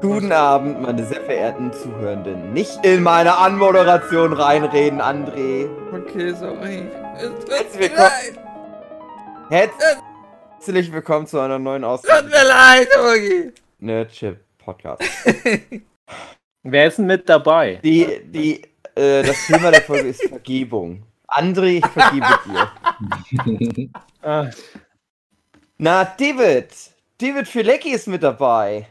Guten Abend, meine sehr verehrten Zuhörenden. Nicht in meine Anmoderation reinreden, André. Okay, sorry. Herzlich willkommen. Herzlich willkommen zu einer neuen Tut Ausgabe mir leid, Ogi. Nerdship Podcast. Wer ist denn mit dabei? Die, die, äh, das Thema der Folge ist Vergebung. André, ich vergebe dir. Ah, Na, David. David Filecki ist mit dabei.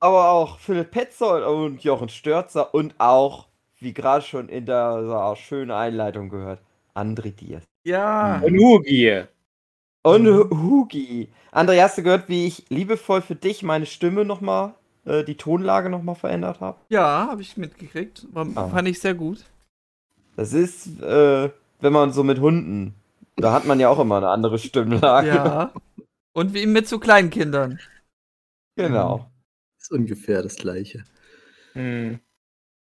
Aber auch Philipp Petzold und Jochen Störzer und auch, wie gerade schon in der schönen Einleitung gehört, André Diaz. Ja. und Hugi. Und Hugi. André, hast du gehört, wie ich liebevoll für dich meine Stimme nochmal, äh, die Tonlage nochmal verändert habe? Ja, habe ich mitgekriegt. War, Ah. Fand ich sehr gut. Das ist, äh, wenn man so mit Hunden, da hat man ja auch immer eine andere Stimmlage. Ja. Und wie mit so kleinen Kindern. Genau. Ist ungefähr das gleiche. Hm.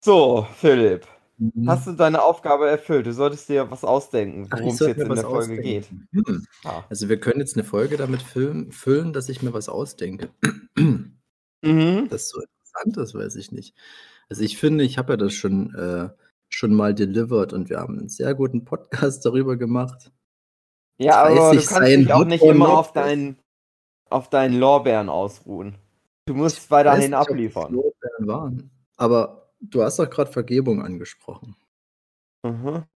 So, Philipp, Mhm. hast du deine Aufgabe erfüllt? Du solltest dir was ausdenken, worum es jetzt in der Folge geht. ausdenken. Hm. Ah. Also wir können jetzt eine Folge damit füllen, füllen, dass ich mir was ausdenke. Mhm. Das so interessant ist, weiß ich nicht. Also ich finde, ich habe ja das schon, äh, schon mal delivered und wir haben einen sehr guten Podcast darüber gemacht. Ja, aber du 30 kannst dich auch nicht immer auf deinen, auf deinen Lorbeeren ausruhen. Du musst weiterhin Weiß nicht, abliefern. Waren. Aber du hast doch gerade Vergebung angesprochen. Mhm.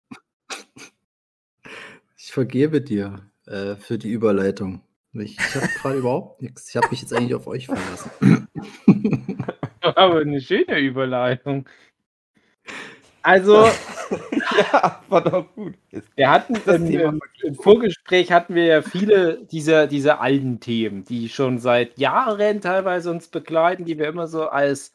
Ich vergebe dir äh, für die Überleitung. Ich, ich habe gerade überhaupt nichts. Ich habe mich jetzt eigentlich auf euch verlassen. Aber eine schöne Überleitung. Also, ja, war doch gut. wir hatten im, im, Vorgespräch hatten wir ja viele dieser, dieser alten Themen, die schon seit Jahren teilweise uns begleiten, die wir immer so als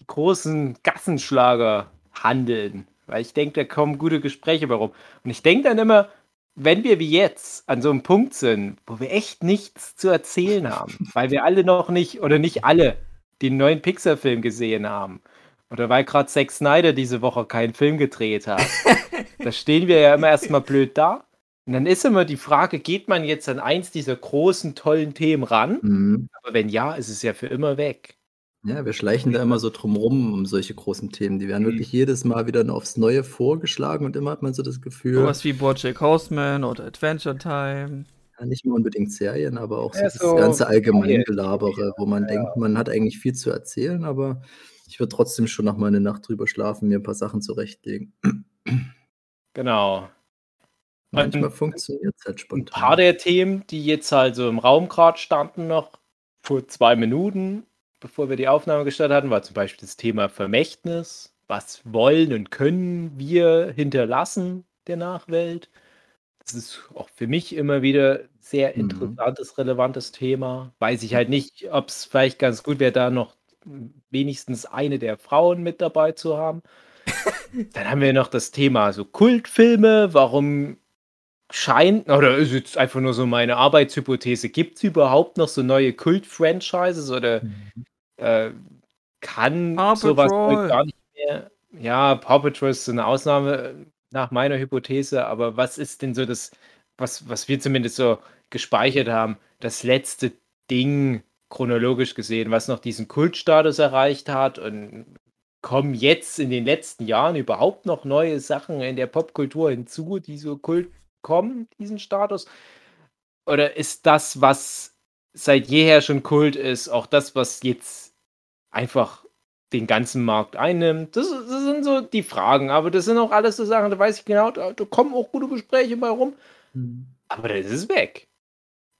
die großen Gassenschlager handeln. Weil ich denke, da kommen gute Gespräche bei rum. Und ich denke dann immer, wenn wir wie jetzt an so einem Punkt sind, wo wir echt nichts zu erzählen haben, weil wir alle noch nicht oder nicht alle den neuen Pixar-Film gesehen haben. Oder weil gerade Zack Snyder diese Woche keinen Film gedreht hat. da stehen wir ja immer erstmal blöd da. Und dann ist immer die Frage, geht man jetzt an eins dieser großen, tollen Themen ran? Mhm. Aber wenn ja, ist es ja für immer weg. Ja, wir schleichen da immer so drumrum um solche großen Themen. Die werden Mhm. wirklich jedes Mal wieder aufs Neue vorgeschlagen und immer hat man so das Gefühl, Sowas wie Bojack Horseman oder Adventure Time. ja, nicht nur unbedingt Serien, aber auch so Ja, das so ganze Reihe. Allgemeingelabere, wo man denkt, man hat eigentlich viel zu erzählen, aber ich würde trotzdem schon noch mal eine Nacht drüber schlafen, mir ein paar Sachen zurechtlegen. Genau. Manchmal funktioniert es halt ein spontan. paar der Themen, die jetzt halt so im Raum gerade standen, noch vor zwei Minuten, bevor wir die Aufnahme gestartet hatten, war zum Beispiel das Thema Vermächtnis. Was wollen und können wir hinterlassen der Nachwelt? Das ist auch für mich immer wieder sehr Mhm. interessantes, relevantes Thema. Weiß ich halt nicht, ob es vielleicht ganz gut wäre, da noch wenigstens eine der Frauen mit dabei zu haben. Dann haben wir noch das Thema so Kultfilme. Warum scheint, oder ist jetzt einfach nur so meine Arbeitshypothese, gibt es überhaupt noch so neue Kult-Franchises oder Mhm. äh, kann Paw sowas gar nicht mehr? Ja, Paw Patrol ist so eine Ausnahme äh, nach meiner Hypothese, aber was ist denn so das, was, was wir zumindest so gespeichert haben, das letzte Ding chronologisch gesehen, was noch diesen Kultstatus erreicht hat und kommen jetzt in den letzten Jahren überhaupt noch neue Sachen in der Popkultur hinzu, die so Kult kommen, diesen Status? Oder ist das, was seit jeher schon Kult ist, auch das, was jetzt einfach den ganzen Markt einnimmt? Das, das sind so die Fragen, aber das sind auch alles so Sachen, da weiß ich genau, da, da kommen auch gute Gespräche bei rum, Mhm. aber das ist weg.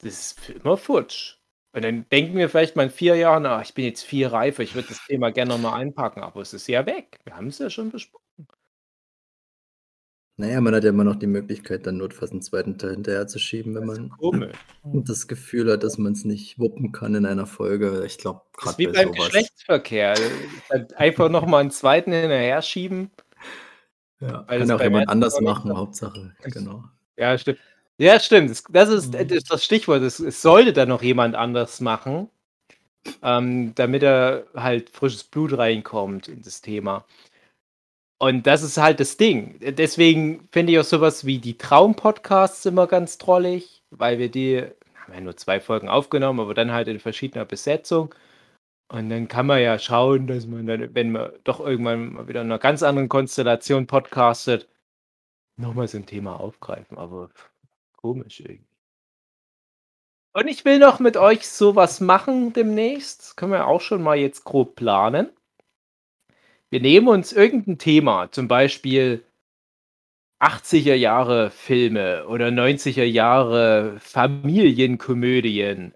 Das ist für immer futsch. Und dann denken wir vielleicht mal in vier Jahren, ah, ich bin jetzt viel reifer, ich würde das Thema gerne nochmal einpacken, aber es ist ja weg. Wir haben es ja schon besprochen. Naja, man hat ja immer noch die Möglichkeit, dann notfalls einen zweiten Teil hinterher zu schieben, wenn man Komisch. das Gefühl hat, dass man es nicht wuppen kann in einer Folge. Ich glaube, gerade wie bei beim sowas. Geschlechtsverkehr. Einfach nochmal einen zweiten hinterher schieben. Ja, kann auch jemand anders machen, Hauptsache. Genau. Ja, stimmt. Ja, stimmt. Das, ist, Mhm. das Stichwort. Es, es sollte dann noch jemand anders machen, ähm, damit er halt frisches Blut reinkommt in das Thema. Und das ist halt das Ding. Deswegen finde ich auch sowas wie die Traum-Podcasts immer ganz drollig, weil wir die, haben ja nur zwei Folgen aufgenommen, aber dann halt in verschiedener Besetzung. Und dann kann man ja schauen, dass man dann, wenn man doch irgendwann mal wieder in einer ganz anderen Konstellation podcastet, nochmal so ein Thema aufgreifen. Aber komisch irgendwie. Und ich will noch mit euch sowas machen demnächst. Das können wir auch schon mal jetzt grob planen. Wir nehmen uns irgendein Thema, zum Beispiel 80er Jahre Filme oder 90er Jahre Familienkomödien.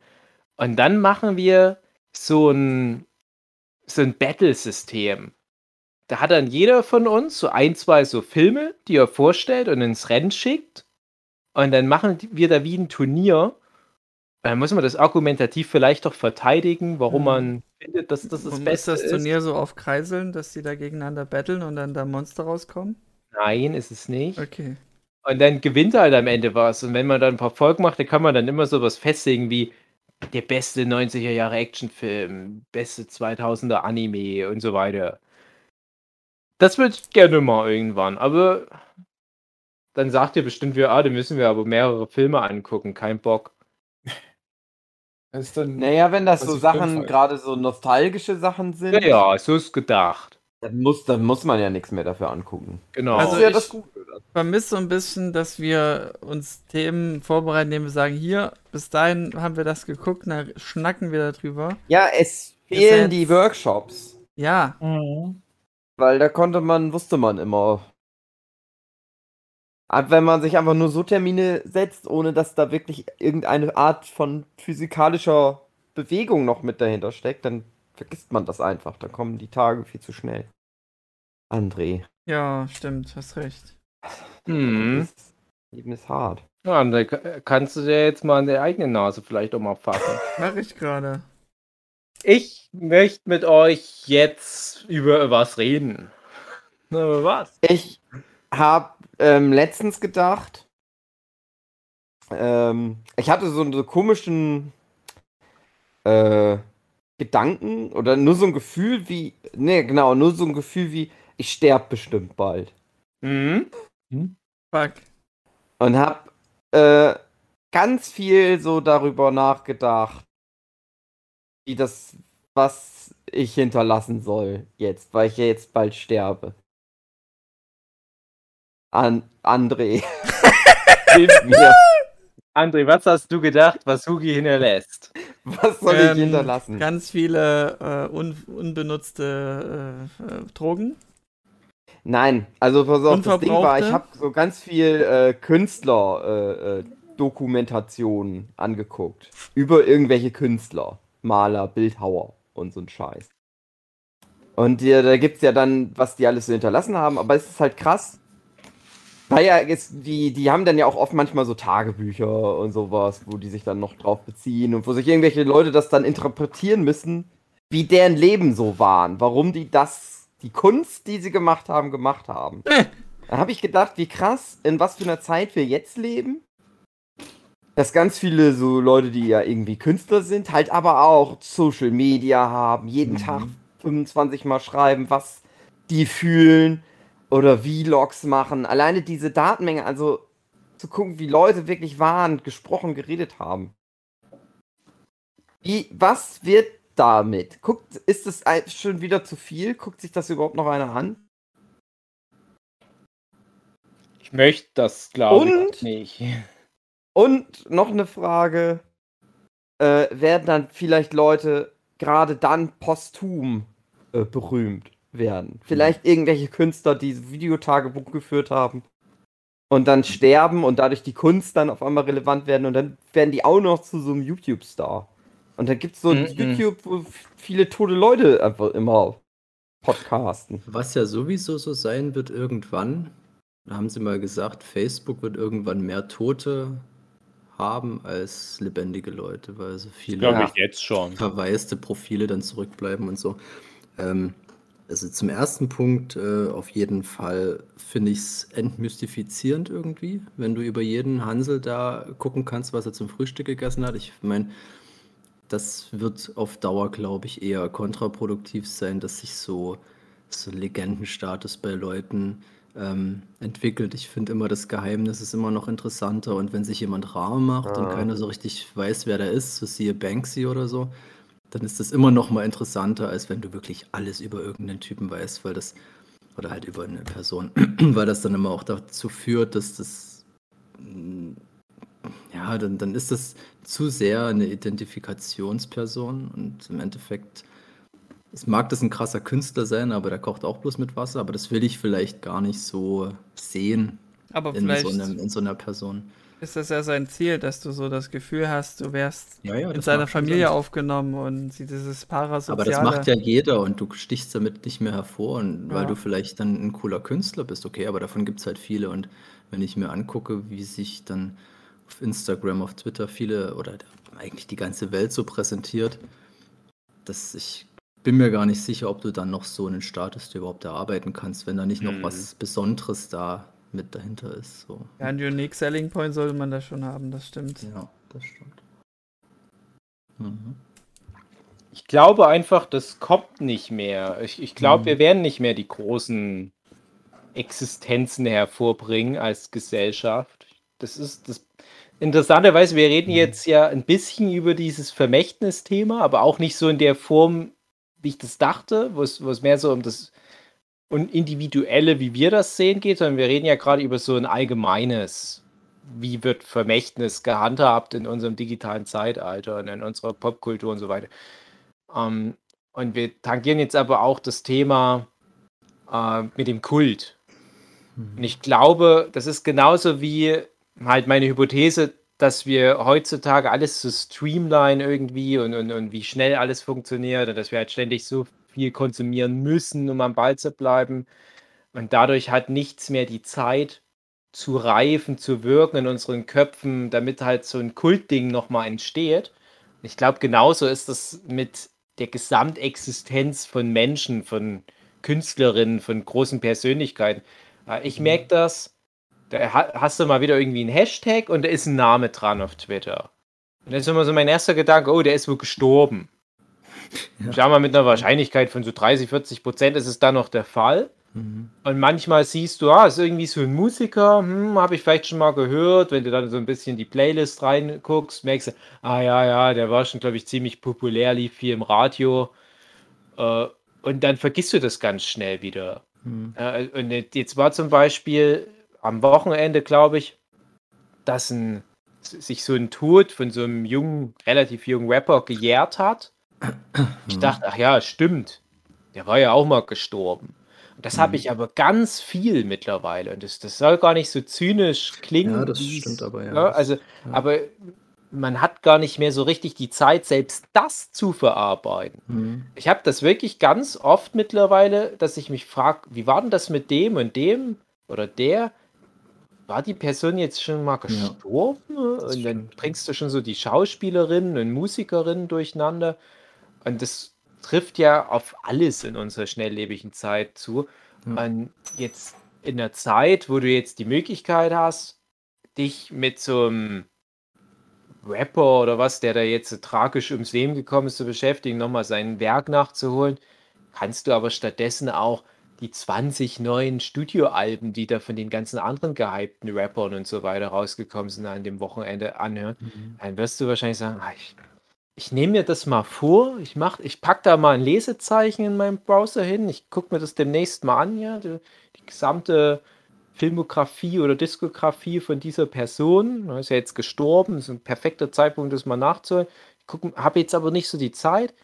Und dann machen wir so ein, so ein Battle-System. Da hat dann jeder von uns so ein, zwei so Filme, die er vorstellt und ins Rennen schickt. Und dann machen wir da wie ein Turnier. Dann muss man das argumentativ vielleicht doch verteidigen, warum Mhm. man findet, dass das das Und Beste ist das ist. Turnier so auf Kreiseln, dass die da gegeneinander battlen und dann da Monster rauskommen? Nein, ist es nicht. Okay. Und dann gewinnt halt am Ende was. Und wenn man dann ein paar Folgen macht, dann kann man dann immer sowas festlegen wie der beste 90er Jahre Actionfilm, beste 2000er Anime und so weiter. Das würde ich gerne mal irgendwann. Aber dann sagt ihr bestimmt wieder, ah, dann müssen wir aber mehrere Filme angucken. Kein Bock. Dann, Naja, wenn das so Sachen, gerade so nostalgische Sachen sind, Ja, ja, so ist gedacht. dann, muss, dann muss man ja nichts mehr dafür angucken. Genau. Also ja ich- das Gute. vermisse so ein bisschen, dass wir uns Themen vorbereiten, indem wir sagen, hier, bis dahin haben wir das geguckt, dann schnacken wir darüber. Ja, es fehlen jetzt- die Workshops. Ja, Weil da konnte man, wusste man immer. Wenn man sich einfach nur so Termine setzt, ohne dass da wirklich irgendeine Art von physikalischer Bewegung noch mit dahinter steckt, dann vergisst man das einfach. Da kommen die Tage viel zu schnell. André. ja, stimmt, hast recht. Hm. Das Leben ist hart. Ja, dann ka- kannst du dir jetzt mal an der eigenen Nase vielleicht auch mal fassen. Mach ich gerade. Ich möchte mit euch jetzt über was reden. Na, über was? Ich habe ähm, letztens gedacht, ähm, ich hatte so einen so komischen äh, Gedanken oder nur so ein Gefühl wie, ne, genau, nur so ein Gefühl wie, ich sterbe bestimmt bald. Mhm. Fuck. Und habe äh, ganz viel so darüber nachgedacht, wie das, was ich hinterlassen soll jetzt, weil ich ja jetzt bald sterbe. An André. Hilf mir. André, was hast du gedacht, was Hugi hinterlässt? Was soll Ähm, ich hinterlassen? Ganz viele äh, un unbenutzte äh, äh, Drogen. Nein, also pass auf, das Ding war, ich habe so ganz viel äh, Künstler äh, äh, Dokumentationen angeguckt. Über irgendwelche Künstler, Maler, Bildhauer und so ein Scheiß. Und äh, da gibt's ja dann, was die alles so hinterlassen haben, aber es ist halt krass. Weil ja, jetzt, die, die haben dann ja auch oft manchmal so Tagebücher und sowas, wo die sich dann noch drauf beziehen und wo sich irgendwelche Leute das dann interpretieren müssen, wie deren Leben so waren, warum die das, die Kunst, die sie gemacht haben, gemacht haben. Äh. Da habe ich gedacht, wie krass, in was für einer Zeit wir jetzt leben. Dass ganz viele so Leute, die ja irgendwie Künstler sind, halt aber auch Social Media haben, jeden Mhm. Tag 25 Mal schreiben, was die fühlen oder Vlogs machen. Alleine diese Datenmenge, also zu gucken, wie Leute wirklich waren, gesprochen, geredet haben. Wie, was wird damit? Guckt, ist es ein- schon wieder zu viel? Guckt sich das überhaupt noch einer an? Ich möchte das, glaube ich, nicht. Und noch eine Frage. Äh, werden dann vielleicht Leute gerade dann posthum äh, berühmt werden? Vielleicht irgendwelche Künstler, die Videotagebuch geführt haben und dann sterben und dadurch die Kunst dann auf einmal relevant werden und dann werden die auch noch zu so einem YouTube-Star. Und dann gibt es so ein Mhm. YouTube, wo viele tote Leute einfach immer podcasten. Was ja sowieso so sein wird irgendwann, da haben sie mal gesagt, Facebook wird irgendwann mehr Tote haben als lebendige Leute, weil so viele Ja. ich jetzt schon. verwaiste Profile dann zurückbleiben und so. Ähm, also zum ersten Punkt äh, auf jeden Fall finde ich es entmystifizierend irgendwie, wenn du über jeden Hansel da gucken kannst, was er zum Frühstück gegessen hat. Ich meine, das wird auf Dauer, glaube ich, eher kontraproduktiv sein, dass sich so, so Legendenstatus bei Leuten ähm, entwickelt. Ich finde immer, das Geheimnis ist immer noch interessanter und wenn sich jemand rar macht und Ah. keiner so richtig weiß, wer der ist, so siehe Banksy oder so, dann ist das immer noch mal interessanter, als wenn du wirklich alles über irgendeinen Typen weißt, weil das oder halt über eine Person, weil das dann immer auch dazu führt, dass das mm, ja, dann, dann ist das zu sehr eine Identifikationsperson und im Endeffekt es mag das ein krasser Künstler sein, aber der kocht auch bloß mit Wasser, aber das will ich vielleicht gar nicht so sehen Aber in so, einem, in so einer Person. Ist das ja sein Ziel, dass du so das Gefühl hast, du wärst Ja, ja, in seiner Familie aufgenommen und sie dieses Parasoziale. Aber das macht ja jeder und du stichst damit nicht mehr hervor, und weil Ja. du vielleicht dann ein cooler Künstler bist, okay, aber davon gibt es halt viele. Und wenn ich mir angucke, wie sich dann auf Instagram, auf Twitter viele oder eigentlich die ganze Welt so präsentiert, dass ich bin mir gar nicht sicher, ob du dann noch so einen Status dir überhaupt erarbeiten kannst, wenn da nicht noch Mhm. was Besonderes da mit dahinter ist. So. Ja, einen Unique Selling Point sollte man da schon haben, das stimmt. Ja, das stimmt. Mhm. Ich glaube einfach, das kommt nicht mehr. Ich, ich glaube, Mhm. wir werden nicht mehr die großen Existenzen hervorbringen als Gesellschaft. Das ist das. Interessanterweise, wir reden Mhm. jetzt ja ein bisschen über dieses Vermächtnisthema, aber auch nicht so in der Form, wie ich das dachte, wo es, wo es mehr so um das und Individuelle, wie wir das sehen, geht, sondern wir reden ja gerade über so ein allgemeines, wie wird Vermächtnis gehandhabt in unserem digitalen Zeitalter und in unserer Popkultur und so weiter. Ähm, und wir tangieren jetzt aber auch das Thema äh, mit dem Kult. Mhm. Und ich glaube, das ist genauso wie halt meine Hypothese, dass wir heutzutage alles so streamline irgendwie und, und, und wie schnell alles funktioniert und dass wir halt ständig so viel konsumieren müssen, um am Ball zu bleiben. Und dadurch hat nichts mehr die Zeit zu reifen, zu wirken in unseren Köpfen, damit halt so ein Kultding nochmal entsteht. Ich glaube, genauso ist das mit der Gesamtexistenz von Menschen, von Künstlerinnen, von großen Persönlichkeiten. Äh, Ich merke das, da ha- hast du mal wieder irgendwie einen Hashtag und da ist ein Name dran auf Twitter. Und dann ist immer so mein erster Gedanke, oh, der ist wohl gestorben. Ja. Schau mal, mit einer Wahrscheinlichkeit von so 30, 40 Prozent ist es dann noch der Fall. Mhm. Und manchmal siehst du, ah, ist irgendwie so ein Musiker, hm, habe ich vielleicht schon mal gehört. Wenn du dann so ein bisschen die Playlist reinguckst, merkst du, ah ja, ja, der war schon, glaube ich, ziemlich populär, lief viel im Radio. Äh, und dann vergisst du das ganz schnell wieder. Mhm. Äh, und jetzt war zum Beispiel am Wochenende, glaube ich, dass ein, sich so ein Tod von so einem jungen, relativ jungen Rapper gejährt hat. Ich dachte, ach ja, stimmt. Der war ja auch mal gestorben. Und das habe Mhm. ich aber ganz viel mittlerweile. Und das, das soll gar nicht so zynisch klingen. Ja, das stimmt aber, ja. ne? Also, Ja. aber man hat gar nicht mehr so richtig die Zeit, selbst das zu verarbeiten. Mhm. Ich habe das wirklich ganz oft mittlerweile, dass ich mich frage, wie war denn das mit dem und dem oder der? War die Person jetzt schon mal gestorben? und dann bringst du schon so die Schauspielerinnen und Musikerinnen durcheinander. Und das trifft ja auf alles in unserer schnelllebigen Zeit zu. Ja. Und jetzt in der Zeit, wo du jetzt die Möglichkeit hast, dich mit so einem Rapper oder was, der da jetzt so tragisch ums Leben gekommen ist, zu beschäftigen, nochmal sein Werk nachzuholen, kannst du aber stattdessen auch die 20 neuen Studioalben, die da von den ganzen anderen gehypten Rappern und so weiter rausgekommen sind, an dem Wochenende anhören. Mhm. Dann wirst du wahrscheinlich sagen, ah, ich, ich nehme mir das mal vor, ich mach, ich packe da mal ein Lesezeichen in meinem Browser hin, ich gucke mir das demnächst mal an, ja, die, die gesamte Filmografie oder Diskografie von dieser Person. Er ist ja jetzt gestorben, ist ein perfekter Zeitpunkt, das mal nachzuholen. Ich habe jetzt aber nicht so die Zeit.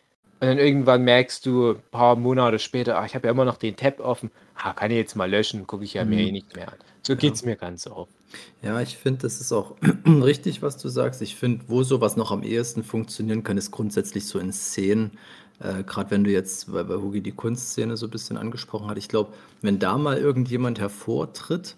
Und dann irgendwann merkst du, ein paar Monate später, ah, ich habe ja immer noch den Tab offen. Ah, kann ich jetzt mal löschen, gucke ich ja mir Mhm. eh nicht mehr an. So geht es mir ganz oft. Ja, ich finde, das ist auch richtig, was du sagst. Ich finde, wo sowas noch am ehesten funktionieren kann, ist grundsätzlich so in Szenen. Äh, Gerade wenn du jetzt, weil bei Hugi die Kunstszene so ein bisschen angesprochen hat, ich glaube, wenn da mal irgendjemand hervortritt,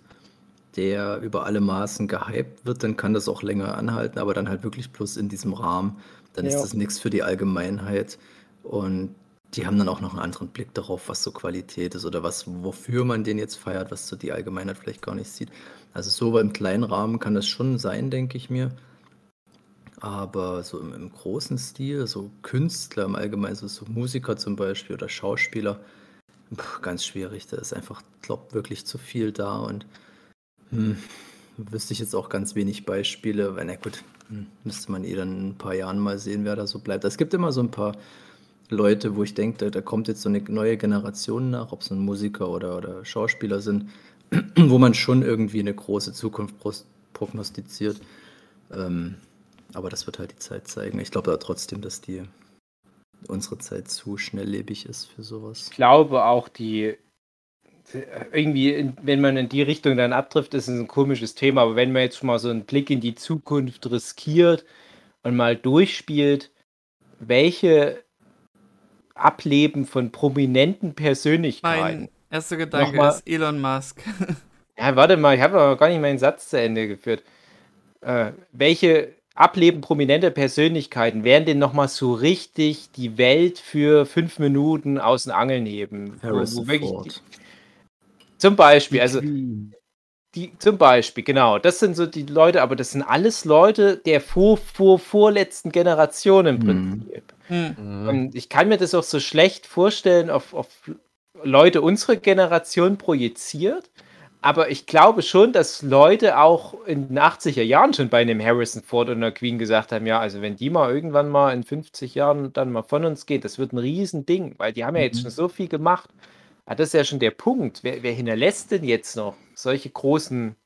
der über alle Maßen gehypt wird, dann kann das auch länger anhalten, aber dann halt wirklich bloß in diesem Rahmen. Dann ist Ja. das nichts für die Allgemeinheit. Und die haben dann auch noch einen anderen Blick darauf, was so Qualität ist oder was, wofür man den jetzt feiert, was so die Allgemeinheit vielleicht gar nicht sieht. Also so im kleinen Rahmen kann das schon sein, denke ich mir. Aber so im, im großen Stil, so Künstler im Allgemeinen, so, so Musiker zum Beispiel oder Schauspieler, pff, ganz schwierig. Da ist einfach, glaube wirklich zu viel da und hm, wüsste ich jetzt auch ganz wenig Beispiele. Weil, na gut, hm, müsste man eh dann in ein paar Jahren mal sehen, wer da so bleibt. Es gibt immer so ein paar Leute, wo ich denke, da, da kommt jetzt so eine neue Generation nach, ob es ein Musiker oder, oder Schauspieler sind, wo man schon irgendwie eine große Zukunft prognostiziert. Ähm, aber das wird halt die Zeit zeigen. Ich glaube aber trotzdem, dass die unsere Zeit zu schnelllebig ist für sowas. Ich glaube auch, die irgendwie, wenn man in die Richtung dann abtrifft, ist es ein komisches Thema. Aber wenn man jetzt schon mal so einen Blick in die Zukunft riskiert und mal durchspielt, welche Ableben von prominenten Persönlichkeiten. Mein erster Gedanke Nochmal, ist Elon Musk. ja, warte mal, ich habe aber gar nicht meinen Satz zu Ende geführt. Äh, welche Ableben prominenter Persönlichkeiten werden denn nochmal so richtig die Welt für fünf Minuten aus den Angeln heben? Harrison die, zum Beispiel, also die, zum Beispiel, genau, das sind so die Leute, aber das sind alles Leute der vor, vor, vorletzten Generation im mhm. Prinzip. Mhm. Und ich kann mir das auch so schlecht vorstellen, auf, auf Leute unserer Generation projiziert. Aber ich glaube schon, dass Leute auch in den 80er Jahren schon bei einem Harrison Ford und der Queen gesagt haben, ja, also wenn die mal irgendwann mal in 50 Jahren dann mal von uns geht, das wird ein Riesending, weil die haben ja jetzt mhm. schon so viel gemacht. Ja, das ist ja schon der Punkt. Wer, wer hinterlässt denn jetzt noch solche großen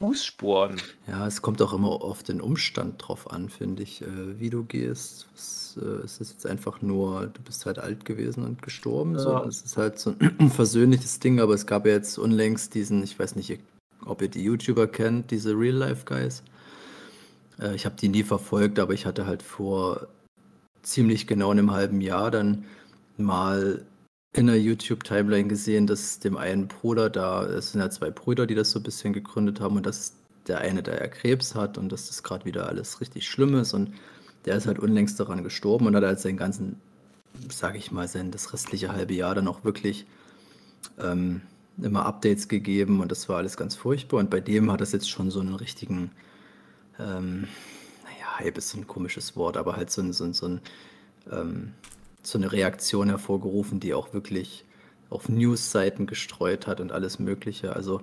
Fußspuren? Ja, es kommt auch immer auf den Umstand drauf an, finde ich, äh, wie du gehst. Was, äh, ist es jetzt einfach nur, du bist halt alt gewesen und gestorben? Ja. So, das ist halt so ein versöhnliches Ding, aber es gab ja jetzt unlängst diesen, ich weiß nicht, ob ihr die YouTuber kennt, diese Real-Life-Guys. Äh, ich habe die nie verfolgt, aber ich hatte halt vor ziemlich genau einem halben Jahr dann mal in der YouTube-Timeline gesehen, dass dem einen Bruder da, es sind ja zwei Brüder, die das so ein bisschen gegründet haben und dass der eine da ja Krebs hat und dass das gerade wieder alles richtig schlimm ist und der ist halt unlängst daran gestorben und hat halt seinen ganzen, sage ich mal, sein das restliche halbe Jahr dann auch wirklich ähm, immer Updates gegeben und das war alles ganz furchtbar und bei dem hat das jetzt schon so einen richtigen, ähm, naja, Hype ist so ein komisches Wort, aber halt so ein, so ein, so ein ähm, so eine Reaktion hervorgerufen, die auch wirklich auf News-Seiten gestreut hat und alles Mögliche. Also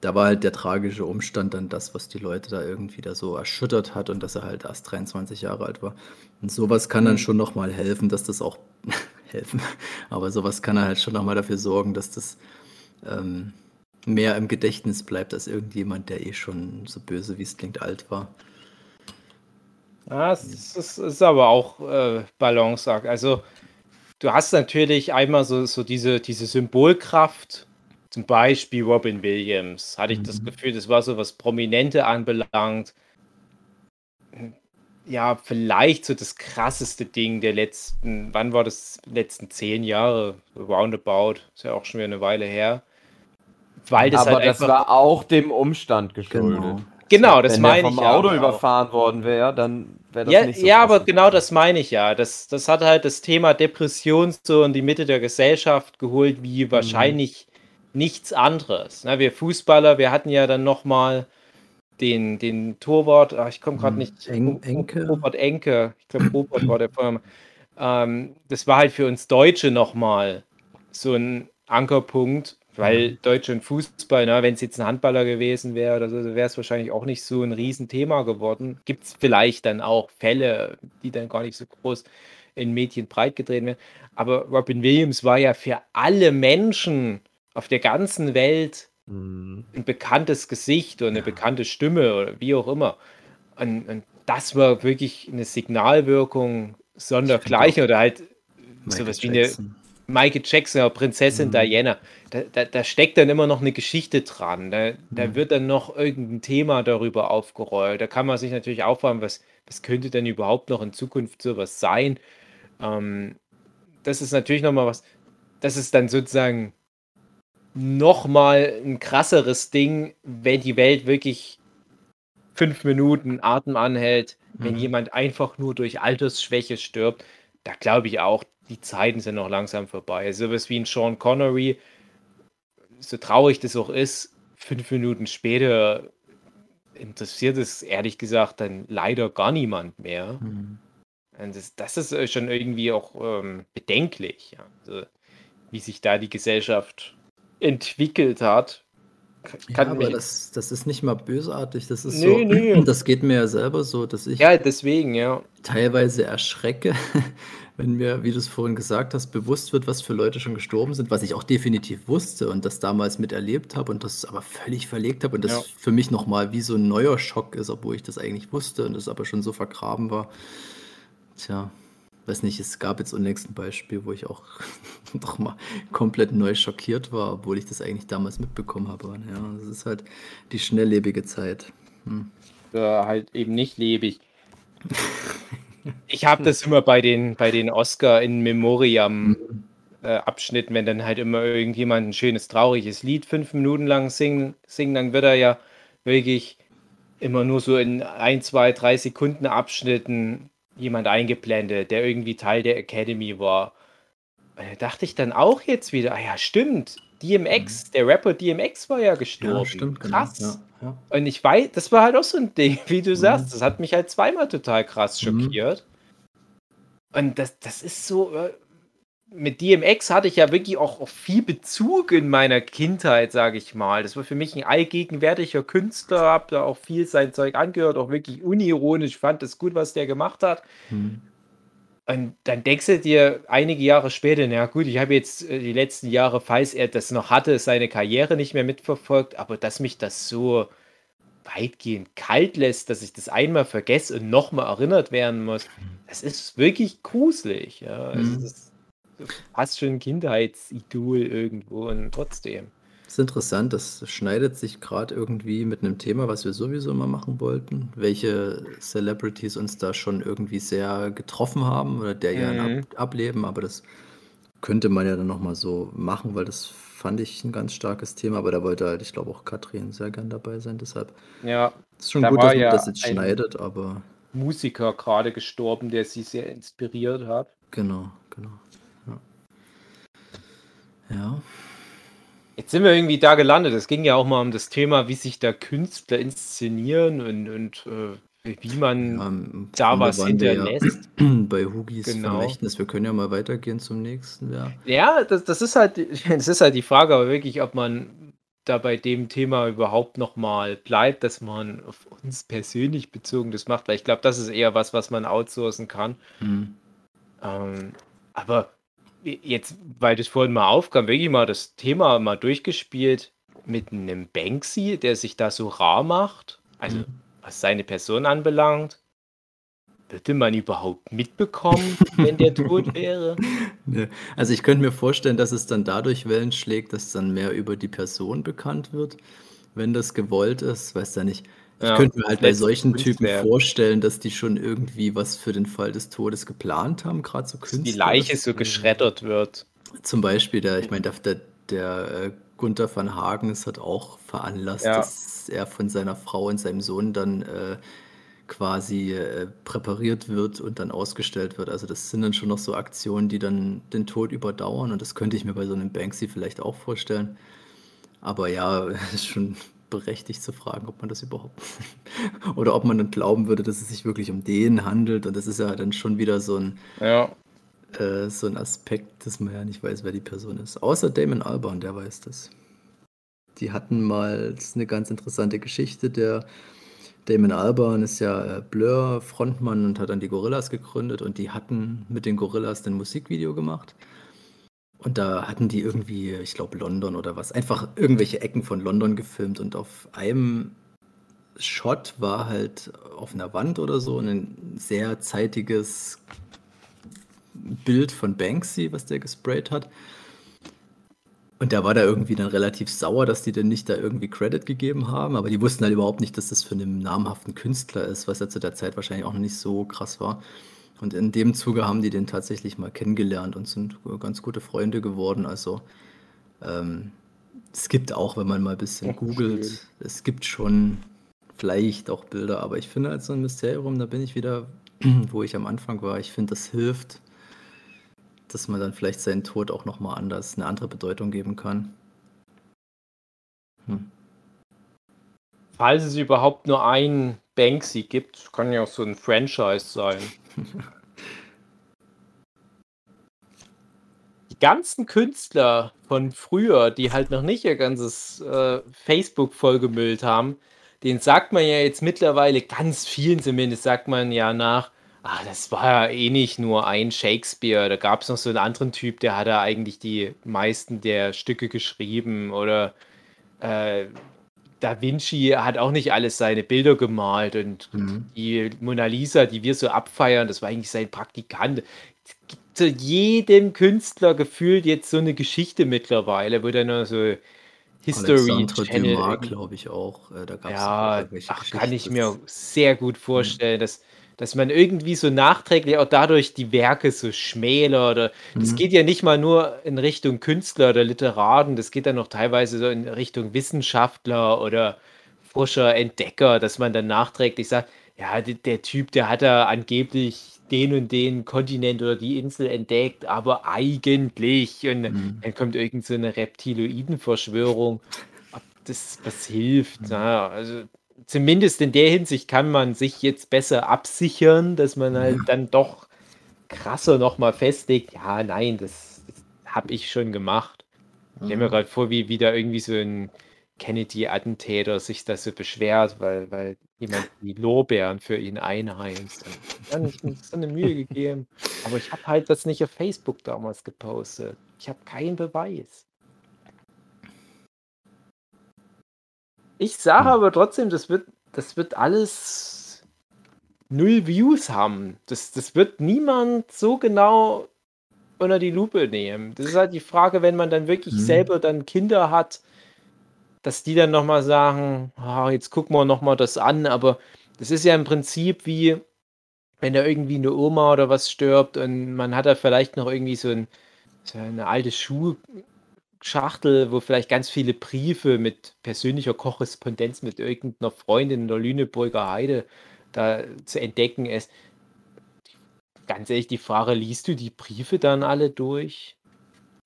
da war halt der tragische Umstand dann das, was die Leute da irgendwie da so erschüttert hat und dass er halt erst 23 Jahre alt war. Und sowas kann dann mhm. schon nochmal helfen, dass das auch helfen, aber sowas kann halt schon nochmal dafür sorgen, dass das ähm, mehr im Gedächtnis bleibt als irgendjemand, der eh schon so böse, wie es klingt, alt war. Ja, es ist, ist aber auch äh, Balanceakt. Also, du hast natürlich einmal so, so diese, diese Symbolkraft, zum Beispiel Robin Williams, hatte ich das mhm. Gefühl, das war so was Prominente anbelangt. Ja, vielleicht so das krasseste Ding der letzten, wann war das, letzten zehn Jahre, roundabout, ist ja auch schon wieder eine Weile her. Weil das Aber halt das war auch dem Umstand geschuldet. Genau. Genau, das Wenn meine ich. Wenn vom Auto überfahren worden wäre, dann wäre das ja, nicht so. Ja, aber genau das meine ich ja. Das, das hat halt das Thema Depression so in die Mitte der Gesellschaft geholt, wie mhm. wahrscheinlich nichts anderes. Na, wir Fußballer, wir hatten ja dann nochmal den, den Torwart, ach, ich komme gerade mhm. nicht. En Enke. Robert Enke, ich glaube, Robert war der Vorname. Ähm, das war halt für uns Deutsche nochmal so ein Ankerpunkt, weil mhm. Deutsche und Fußball, ne, wenn es jetzt ein Handballer gewesen wäre oder so, wäre es wahrscheinlich auch nicht so ein Riesenthema geworden. Gibt es vielleicht dann auch Fälle, die dann gar nicht so groß in Medien breit gedreht werden. Aber Robin Williams war ja für alle Menschen auf der ganzen Welt mhm. ein bekanntes Gesicht oder eine ja. bekannte Stimme oder wie auch immer. Und, und das war wirklich eine Signalwirkung sondergleichen oder halt sowas wie eine Michael Jackson, Prinzessin mhm. Diana, da, da, da, steckt dann immer noch eine Geschichte dran. Da, da mhm. wird dann noch irgendein Thema darüber aufgerollt. Da kann man sich natürlich aufwärmen, was, was könnte denn überhaupt noch in Zukunft sowas sein. Ähm, das ist natürlich nochmal was, das ist dann sozusagen nochmal ein krasseres Ding, wenn die Welt wirklich fünf Minuten Atem anhält, mhm. wenn jemand einfach nur durch Altersschwäche stirbt. Da glaube ich auch, die Zeiten sind noch langsam vorbei. So was wie ein Sean Connery, so traurig das auch ist, fünf Minuten später interessiert es ehrlich gesagt dann leider gar niemand mehr. Mhm. Und das, das, ist äh, schon irgendwie auch ähm, bedenklich, ja. also, wie sich da die Gesellschaft entwickelt hat. kann ja, aber das, das ist nicht mal bösartig. Das ist Nee, so, nee. das geht mir ja selber so, dass ich Ja, deswegen, ja. teilweise erschrecke, wenn mir, wie du es vorhin gesagt hast, bewusst wird, was für Leute schon gestorben sind, was ich auch definitiv wusste und das damals miterlebt habe und das aber völlig verlegt habe und das Ja. für mich nochmal wie so ein neuer Schock ist, obwohl ich das eigentlich wusste und das aber schon so vergraben war. Tja, weiß nicht, es gab jetzt unlängst ein Beispiel, wo ich auch noch mal komplett neu schockiert war, obwohl ich das eigentlich damals mitbekommen habe. Ja, das ist halt die schnelllebige Zeit. Hm. Oder halt eben nicht lebig. Ich habe das immer bei den, bei den Oscar in Memoriam äh, Abschnitten, wenn dann halt immer irgendjemand ein schönes, trauriges Lied fünf Minuten lang singen, singen, dann wird er ja wirklich immer nur so in ein, zwei, drei Sekunden Abschnitten jemand eingeblendet, der irgendwie Teil der Academy war. Da dachte ich dann auch jetzt wieder, ah ja, stimmt, DMX, der Rapper DMX war ja gestorben. Ja, stimmt, genau. Krass. Ja, ja. Und ich weiß, das war halt auch so ein Ding, wie du sagst. Das hat mich halt zweimal total krass Mhm. schockiert. Und das, das ist so. äh, Mit DMX hatte ich ja wirklich auch, auch viel Bezug in meiner Kindheit, sage ich mal. Das war für mich ein allgegenwärtiger Künstler, hab da auch viel sein Zeug angehört, auch wirklich unironisch, fand es gut, was der gemacht hat. Hm. Und dann denkst du dir einige Jahre später, na gut, ich habe jetzt äh, die letzten Jahre, falls er das noch hatte, seine Karriere nicht mehr mitverfolgt, aber dass mich das so weitgehend kalt lässt, dass ich das einmal vergesse und nochmal erinnert werden muss, das ist wirklich gruselig. Ja. Also Mhm. das ist fast schon ein Kindheitsidol irgendwo und trotzdem. Das ist interessant, das schneidet sich gerade irgendwie mit einem Thema, was wir sowieso mal machen wollten. Welche Celebrities uns da schon irgendwie sehr getroffen haben oder der ihren Mhm. Ab ableben, aber das könnte man ja dann nochmal so machen, weil das fand ich ein ganz starkes Thema, aber da wollte halt, ich glaube auch Katrin sehr gern dabei sein, deshalb Ja, ist schon Da gut, dass man ja das jetzt schneidet, aber Musiker gerade gestorben, der sie sehr inspiriert hat. genau, genau. Ja. ja. Jetzt sind wir irgendwie da gelandet. Es ging ja auch mal um das Thema, wie sich da Künstler inszenieren und, und äh, wie man Ähm, da was wir ja hinterlässt. bei Hugis Genau. Vermächtnis. Wir können ja mal weitergehen zum nächsten. Ja. Ja, das, das ist halt, das ist halt die Frage, aber wirklich, ob man da bei dem Thema überhaupt noch mal bleibt, dass man auf uns persönlich bezogen das macht, weil ich glaube, das ist eher was, was man outsourcen kann. Hm. Ähm, aber jetzt, weil das vorhin mal aufkam, wirklich mal das Thema mal durchgespielt mit einem Banksy, der sich da so rar macht. Also, Mhm. was seine Person anbelangt. Würde man überhaupt mitbekommen, wenn der tot wäre? Ne. Also ich könnte mir vorstellen, dass es dann dadurch Wellen schlägt, dass dann mehr über die Person bekannt wird, wenn das gewollt ist. Weiß ja nicht. Ich Ja, könnte mir halt bei solchen Typen Kunstwerk. vorstellen, dass die schon irgendwie was für den Fall des Todes geplant haben, gerade so Künstler. die Leiche so geschreddert wird. Zum Beispiel, der, ich meine, der, der, der äh, Gunther van Hagen hat auch veranlasst, Ja. dass er von seiner Frau und seinem Sohn dann äh, quasi äh, präpariert wird und dann ausgestellt wird. Also das sind dann schon noch so Aktionen, die dann den Tod überdauern und das könnte ich mir bei so einem Banksy vielleicht auch vorstellen. Aber ja, es ist schon berechtigt zu fragen, ob man das überhaupt oder ob man dann glauben würde, dass es sich wirklich um den handelt und das ist ja dann schon wieder so ein Ja. äh, so ein Aspekt, dass man ja nicht weiß, wer die Person ist. Außer Damon Albarn, der weiß das. Die hatten mal, das ist eine ganz interessante Geschichte, der Damon Albarn ist ja äh, Blur Frontmann und hat dann die Gorillas gegründet und die hatten mit den Gorillas ein Musikvideo gemacht. Und da hatten die irgendwie, ich glaube London oder was, einfach irgendwelche Ecken von London gefilmt und auf einem Shot war halt auf einer Wand oder so ein sehr zeitiges Bild von Banksy, was der gesprayt hat. Und der war da irgendwie dann relativ sauer, dass die denn nicht da irgendwie Credit gegeben haben, aber die wussten halt überhaupt nicht, dass das für einen namhaften Künstler ist, was ja zu der Zeit wahrscheinlich auch noch nicht so krass war. Und in dem Zuge haben die den tatsächlich mal kennengelernt und sind ganz gute Freunde geworden. Also ähm, es gibt auch, wenn man mal ein bisschen Ach, googelt, schön. es gibt schon vielleicht auch Bilder, aber ich finde als so ein Mysterium, da bin ich wieder, wo ich am Anfang war. Ich finde, das hilft, dass man dann vielleicht seinen Tod auch nochmal anders, eine andere Bedeutung geben kann. Hm. Falls es überhaupt nur einen Banksy gibt, kann ja auch so ein Franchise sein. Die ganzen Künstler von früher, die halt noch nicht ihr ganzes äh, Facebook vollgemüllt haben, den sagt man ja jetzt mittlerweile, ganz vielen zumindest, sagt man ja nach, ah, das war ja eh nicht nur ein Shakespeare. Da gab es noch so einen anderen Typ, der hat da eigentlich die meisten der Stücke geschrieben. Oder äh, Da Vinci hat auch nicht alles seine Bilder gemalt. Und Mhm. die Mona Lisa, die wir so abfeiern, das war eigentlich sein Praktikant. Es gibt zu jedem Künstler gefühlt jetzt so eine Geschichte mittlerweile, wo dann noch so History Alexandre Channel glaube ich, auch. Äh, da gab es ja, irgendwelche ach, kann ich mir sehr gut vorstellen, dass, dass man irgendwie so nachträglich auch dadurch die Werke so schmälert. Oder das Mhm. geht ja nicht mal nur in Richtung Künstler oder Literaten, das geht dann noch teilweise so in Richtung Wissenschaftler oder Forscher, Entdecker, dass man dann nachträglich sagt, ja, der, der Typ, der hat da angeblich den und den Kontinent oder die Insel entdeckt, aber eigentlich und Mhm. dann kommt irgend so eine Reptiloiden-Verschwörung. Ob das was hilft, ja, also zumindest in der Hinsicht kann man sich jetzt besser absichern, dass man halt dann doch krasser nochmal festlegt, ja, nein, das, das habe ich schon gemacht. Ich stelle mir gerade vor, wie wieder irgendwie so ein Kennedy-Attentäter sich das so beschwert, weil, weil jemand die Lorbeeren für ihn einheimst. Dann habe ich mir so eine Mühe gegeben. Aber ich habe halt das nicht auf Facebook damals gepostet. Ich habe keinen Beweis. Ich sage Hm. aber trotzdem, das wird, das wird alles null Views haben. Das, das wird niemand so genau unter die Lupe nehmen. Das ist halt die Frage, wenn man dann wirklich Mhm. selber dann Kinder hat, dass die dann nochmal sagen, ah, jetzt gucken wir nochmal das an, aber das ist ja im Prinzip wie, wenn da irgendwie eine Oma oder was stirbt und man hat da vielleicht noch irgendwie so, ein, so eine alte Schuhschachtel, wo vielleicht ganz viele Briefe mit persönlicher Korrespondenz mit irgendeiner Freundin in der Lüneburger Heide da zu entdecken ist. Ganz ehrlich, die Frage, liest du die Briefe dann alle durch?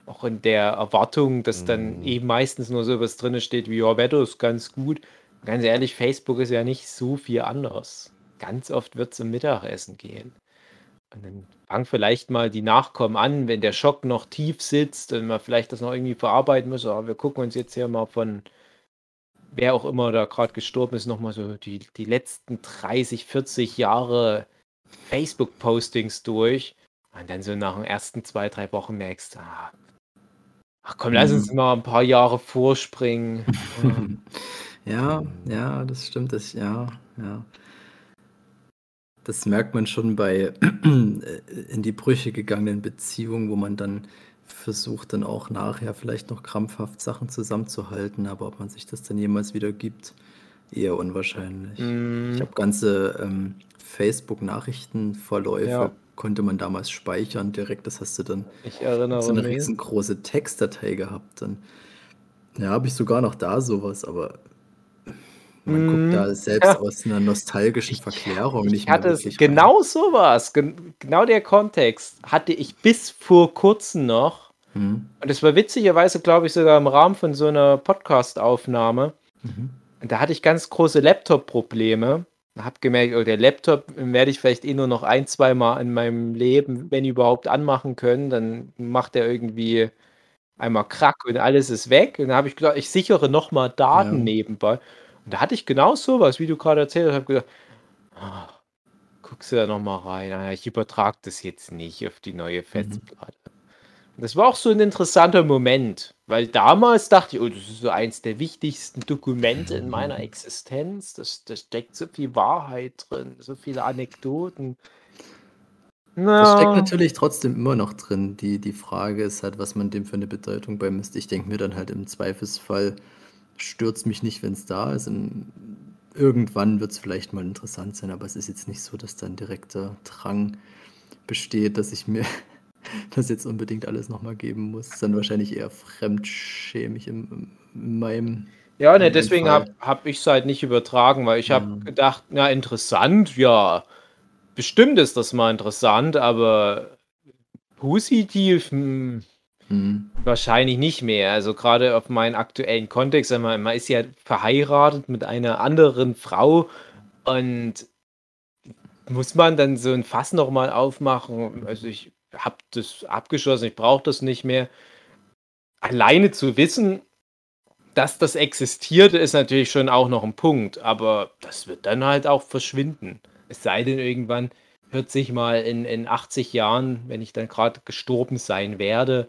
Auch in der Erwartung, dass dann Mhm. eben meistens nur so was drin steht wie, ja, Wetter ist ganz gut. Ganz ehrlich, Facebook ist ja nicht so viel anders. Ganz oft wird es zum Mittagessen gehen. Und dann fangen vielleicht mal die Nachkommen an, wenn der Schock noch tief sitzt und man vielleicht das noch irgendwie verarbeiten muss. Aber wir gucken uns jetzt hier mal von wer auch immer da gerade gestorben ist, nochmal so die, die letzten 30, 40 Jahre Facebook-Postings durch. Und dann so nach den ersten zwei, drei Wochen merkst, ah, ach komm, lass uns Mhm. mal ein paar Jahre vorspringen. Ja, ja, das stimmt. Das, ja, ja. Das merkt man schon bei in die Brüche gegangenen Beziehungen, wo man dann versucht, dann auch nachher vielleicht noch krampfhaft Sachen zusammenzuhalten, aber ob man sich das dann jemals wieder gibt, eher unwahrscheinlich. Mm, Ich habe ganze ähm, Facebook-Nachrichtenverläufe, Ja. konnte man damals speichern direkt. Das hast du dann ich erinnere so eine mich. riesengroße Textdatei gehabt. Dann ja, habe ich sogar noch da sowas, aber man Mhm. guckt da selbst Ja. aus einer nostalgischen Verklärung Ich nicht mehr hatte es wirklich rein. genau sowas, gen genau der Kontext hatte ich bis vor kurzem noch. Mhm. Und das war witzigerweise, glaube ich, sogar im Rahmen von so einer Podcast-Aufnahme. Mhm. Da hatte ich ganz große Laptop-Probleme. Hab gemerkt, oh, der Laptop werde ich vielleicht eh nur noch ein, zwei Mal in meinem Leben, wenn überhaupt, anmachen können. Dann macht er irgendwie einmal Krack und alles ist weg. Und dann habe ich gedacht, ich sichere nochmal Daten Ja. nebenbei. Und da hatte ich genau sowas, wie du gerade erzählt hast. habe gedacht, ah, guckst du da nochmal rein. Ah, ich übertrage das jetzt nicht auf die neue Festplatte. Und Das war auch so ein interessanter Moment, weil damals dachte ich, oh, das ist so eins der wichtigsten Dokumente in meiner Existenz. Das, da steckt so viel Wahrheit drin, so viele Anekdoten. Das steckt Na, natürlich trotzdem immer noch drin. Die, die Frage ist halt, was man dem für eine Bedeutung beimisst. Ich denke mir dann halt im Zweifelsfall, stürzt mich nicht, wenn es da ist. Und irgendwann wird es vielleicht mal interessant sein, aber es ist jetzt nicht so, dass da ein direkter Drang besteht, dass ich mir das jetzt unbedingt alles nochmal geben muss. Das ist dann wahrscheinlich eher fremdschämig in, in meinem. ja, ne, deswegen habe hab ich es halt nicht übertragen, weil ich habe Ja. gedacht, na, interessant, ja, bestimmt ist das mal interessant, aber positiv, hm, Hm. Wahrscheinlich nicht mehr. Also gerade auf meinen aktuellen Kontext, mal, man ist ja verheiratet mit einer anderen Frau und muss man dann so ein Fass nochmal aufmachen? Also ich habe das abgeschlossen, ich brauche das nicht mehr. Alleine zu wissen, dass das existiert, ist natürlich schon auch noch ein Punkt, aber das wird dann halt auch verschwinden. Es sei denn, irgendwann hört sich mal in, in 80 Jahren, wenn ich dann gerade gestorben sein werde,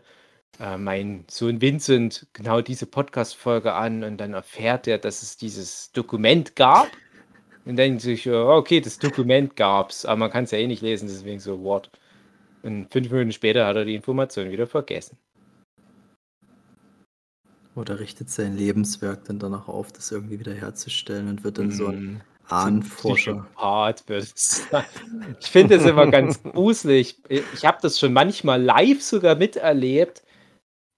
äh, mein Sohn Vincent genau diese Podcast-Folge an und dann erfährt er, dass es dieses Dokument gab. Und denkt sich, okay, das Dokument gab's, aber man kann es ja eh nicht lesen, deswegen so, what? Und fünf Minuten später hat er die Information wieder vergessen. Oder richtet sein Lebenswerk dann danach auf, das irgendwie wieder herzustellen und wird dann so ein Mhm. Ahnenforscher. Ich finde das immer ganz gruselig. Ich habe das schon manchmal live sogar miterlebt,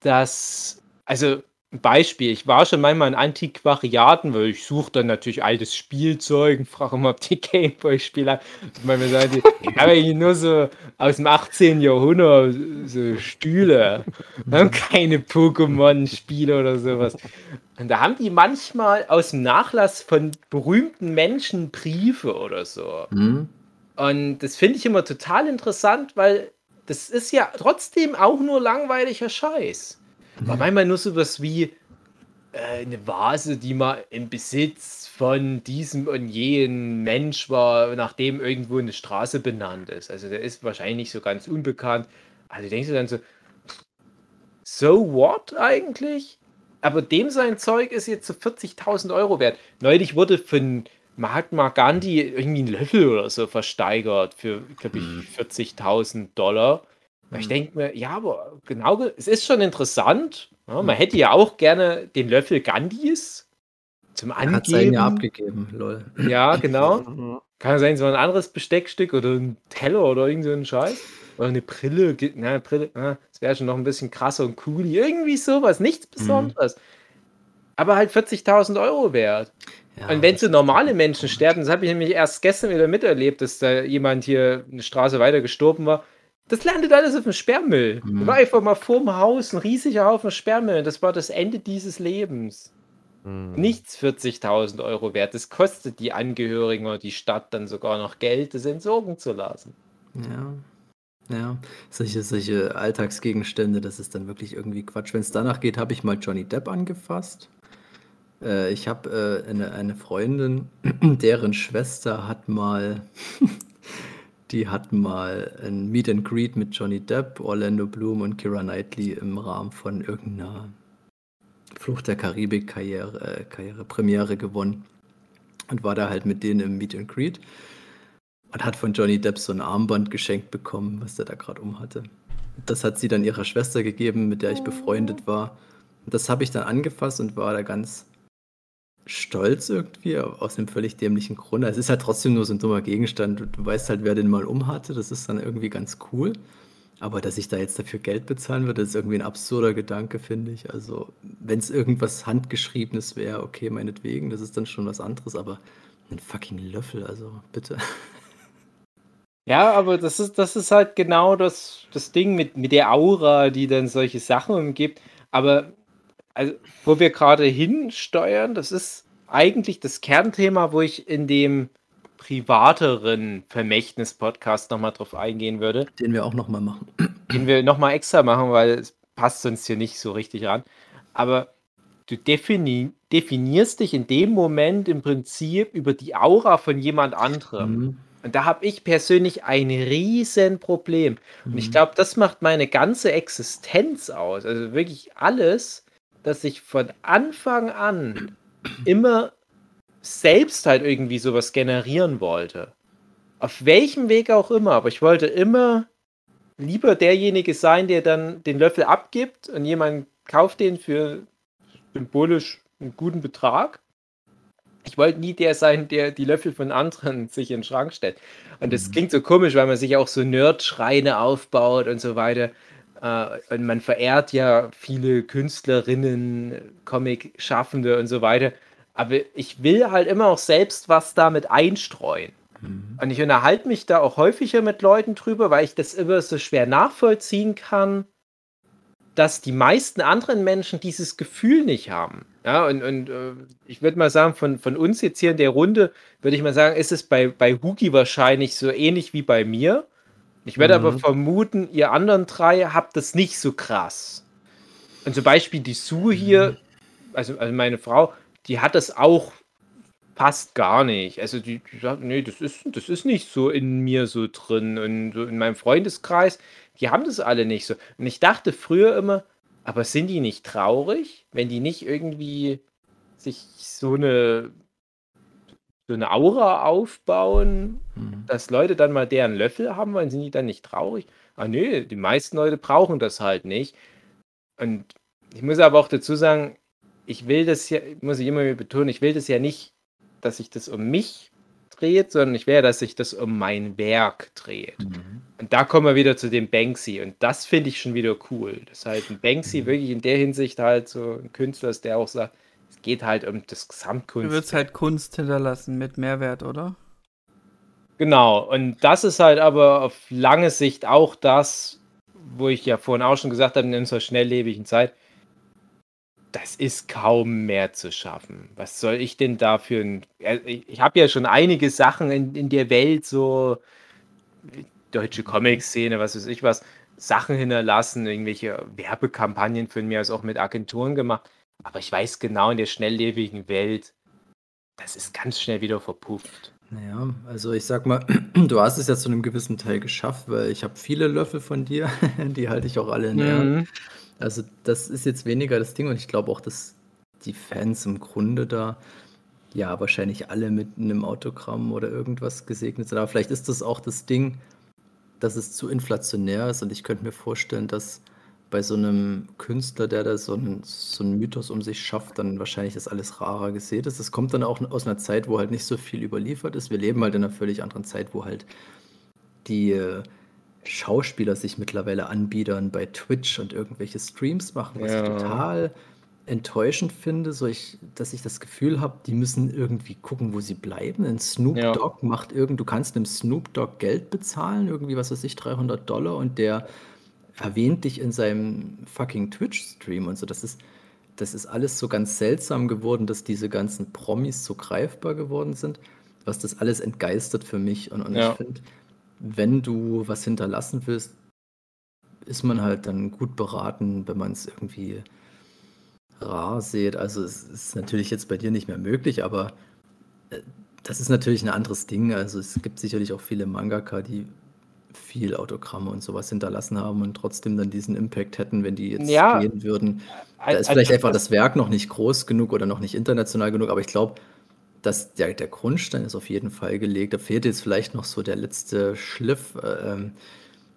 dass, also ein Beispiel, ich war schon manchmal in Antiquariaten, weil ich suche dann natürlich altes Spielzeug und frage immer, ob die Gameboy-Spieler, ich meine, wir sagen, die haben eigentlich nur so aus dem 18. Jahrhundert so Stühle, wir haben keine Pokémon-Spiele oder sowas. Und da haben die manchmal aus dem Nachlass von berühmten Menschen Briefe oder so. Hm? Und das finde ich immer total interessant, weil das ist ja trotzdem auch nur langweiliger Scheiß. War manchmal nur so was wie äh, eine Vase, die mal im Besitz von diesem und jenen Mensch war, nachdem irgendwo eine Straße benannt ist. Also der ist wahrscheinlich nicht so ganz unbekannt. Also denkst du dann so, so what eigentlich? Aber dem sein Zeug ist jetzt so 40.000 Euro wert. Neulich wurde von Mahatma Gandhi irgendwie ein Löffel oder so versteigert für, glaube ich, 40.000 Dollar. Und Ich denke mir, ja, aber genau, ge- es ist schon interessant. Ja, man hätte ja auch gerne den Löffel Gandhis zum Er hat seinen ja Angeben. abgegeben, lol. Ja, genau. Mhm. Kann sein, so ein anderes Besteckstück oder ein Teller oder irgend so ein Scheiß. Oder eine Brille. Na, eine Brille, na, das wäre schon noch ein bisschen krasser und cool. Irgendwie sowas, nichts Besonderes. Aber halt 40.000 Euro wert. Ja, und wenn so normale Menschen sterben, das habe ich nämlich erst gestern wieder miterlebt, dass da jemand hier eine Straße weiter gestorben war. Das landet alles auf dem Sperrmüll. Mhm. Da war einfach mal vorm Haus ein riesiger Haufen Sperrmüll. Das war das Ende dieses Lebens. Mhm. Nichts 40.000 Euro wert. Das kostet die Angehörigen oder die Stadt dann sogar noch Geld, das entsorgen zu lassen. Ja. Ja, solche, solche Alltagsgegenstände, das ist dann wirklich irgendwie Quatsch. Wenn es danach geht, habe ich mal Johnny Depp angefasst. Äh, ich habe äh, eine, eine Freundin, deren Schwester hat mal, die hat mal ein Meet and Greet mit Johnny Depp, Orlando Bloom und Keira Knightley im Rahmen von irgendeiner Flucht der Karibik-Karriere, äh, Karriere, Premiere gewonnen. Und war da halt mit denen im Meet and Greet. Und hat von Johnny Depp so ein Armband geschenkt bekommen, was der da gerade um hatte. Das hat sie dann ihrer Schwester gegeben, mit der ich befreundet war. Das habe ich dann angefasst und war da ganz stolz irgendwie, aus einem völlig dämlichen Grund. Es ist halt trotzdem nur so ein dummer Gegenstand. Du, weißt halt, wer den mal umhatte. Das ist dann irgendwie ganz cool. Aber dass ich da jetzt dafür Geld bezahlen würde, ist irgendwie ein absurder Gedanke, finde ich. Also, wenn es irgendwas Handgeschriebenes wäre, okay, meinetwegen, das ist dann schon was anderes, aber ein fucking Löffel, also bitte. Ja, aber das ist, das ist halt genau das, das Ding mit, mit der Aura, die dann solche Sachen umgibt. Aber also, wo wir gerade hinsteuern, das ist eigentlich das Kernthema, wo ich in dem privateren Vermächtnis-Podcast nochmal drauf eingehen würde, Den wir auch nochmal machen. den wir nochmal extra machen, weil es passt sonst hier nicht so richtig ran. Aber du defini definierst dich in dem Moment im Prinzip über die Aura von jemand anderem. Mhm. Und da habe ich persönlich ein riesen Problem. Und ich Mhm. glaube, das macht meine ganze Existenz aus. Also wirklich alles, dass ich von Anfang an immer selbst halt irgendwie sowas generieren wollte. Auf welchem Weg auch immer. Aber ich wollte immer lieber derjenige sein, der dann den Löffel abgibt und jemand kauft den für symbolisch einen guten Betrag. Ich wollte nie der sein, der die Löffel von anderen sich in den Schrank stellt. Und das Mhm. klingt so komisch, weil man sich auch so Nerd-Schreine aufbaut und so weiter. Äh, und man verehrt ja viele Künstlerinnen, Comic-Schaffende und so weiter. Aber ich will halt immer auch selbst was damit einstreuen. Mhm. Und ich unterhalte mich da auch häufiger mit Leuten drüber, weil ich das immer so schwer nachvollziehen kann, dass die meisten anderen Menschen dieses Gefühl nicht haben. Ja, und, und äh, ich würde mal sagen, von, von uns jetzt hier in der Runde, würde ich mal sagen, ist es bei, bei Hugi wahrscheinlich so ähnlich wie bei mir. Ich werde Mhm. aber vermuten, ihr anderen drei habt das nicht so krass. Und zum Beispiel die Sue hier, also, also meine Frau, die hat das auch fast gar nicht. Also die, die sagt, nee, das ist, das ist nicht so in mir so drin. Und so in meinem Freundeskreis, die haben das alle nicht so. Und ich dachte früher immer, aber sind die nicht traurig, wenn die nicht irgendwie sich so eine, so eine Aura aufbauen, Mhm. dass Leute dann mal deren Löffel haben wollen, sind die dann nicht traurig? Ah nee, die meisten Leute brauchen das halt nicht. Und ich muss aber auch dazu sagen, ich will das ja, muss ich immer wieder betonen, ich will das ja nicht, dass sich das um mich dreht, sondern ich will, dass sich das um mein Werk dreht. Mhm. Und da kommen wir wieder zu dem Banksy. Und das finde ich schon wieder cool. Dass halt ein Banksy wirklich in der Hinsicht halt so ein Künstler ist, der auch sagt, es geht halt um das Du Gesamtkunst. würdest halt Kunst hinterlassen mit Mehrwert, oder? Genau, und das ist halt aber auf lange Sicht auch das, wo ich ja vorhin auch schon gesagt habe, in unserer schnelllebigen Zeit, das ist kaum mehr zu schaffen. Was soll ich denn dafür? Äh, ich habe ja schon einige Sachen in, in der Welt, so deutsche Comic-Szene, was weiß ich was, Sachen hinterlassen, irgendwelche Werbekampagnen für mir, also auch mit Agenturen gemacht. Aber ich weiß genau, in der schnelllebigen Welt, das ist ganz schnell wieder verpufft. Naja, also ich sag mal, du hast es ja zu einem gewissen Teil geschafft, weil ich habe viele Löffel von dir, die halte ich auch alle in der Hand. Mhm. Also das ist jetzt weniger das Ding und ich glaube auch, dass die Fans im Grunde da ja wahrscheinlich alle mit einem Autogramm oder irgendwas gesegnet sind. Aber vielleicht ist das auch das Ding, dass es zu inflationär ist und ich könnte mir vorstellen, dass bei so einem Künstler, der da so einen, so einen Mythos um sich schafft, dann wahrscheinlich das alles rarer gesät ist. Das kommt dann auch aus einer Zeit, wo halt nicht so viel überliefert ist. Wir leben halt in einer völlig anderen Zeit, wo halt die äh, Schauspieler sich mittlerweile anbiedern bei Twitch und irgendwelche Streams machen, was Ja. ich total enttäuschend finde, so ich, dass ich das Gefühl habe, die müssen irgendwie gucken, wo sie bleiben. Ein Snoop Ja. Dogg macht irgend, du kannst einem Snoop Dogg Geld bezahlen, irgendwie was weiß ich, 300 Dollar und der erwähnt dich in seinem fucking Twitch-Stream und so. Das ist, das ist alles so ganz seltsam geworden, dass diese ganzen Promis so greifbar geworden sind, was das alles entgeistert für mich. Und, und Ja. ich finde, wenn du was hinterlassen willst, ist man halt dann gut beraten, wenn man es irgendwie rar sieht. Also es ist natürlich jetzt bei dir nicht mehr möglich, aber äh, das ist natürlich ein anderes Ding. Also es gibt sicherlich auch viele Mangaka, die viel Autogramme und sowas hinterlassen haben und trotzdem dann diesen Impact hätten, wenn die jetzt Ja. gehen würden. Da Also ist vielleicht einfach das Werk noch nicht groß genug oder noch nicht international genug, aber ich glaube, dass der, der Grundstein ist auf jeden Fall gelegt. Da fehlt jetzt vielleicht noch so der letzte Schliff, äh, ähm,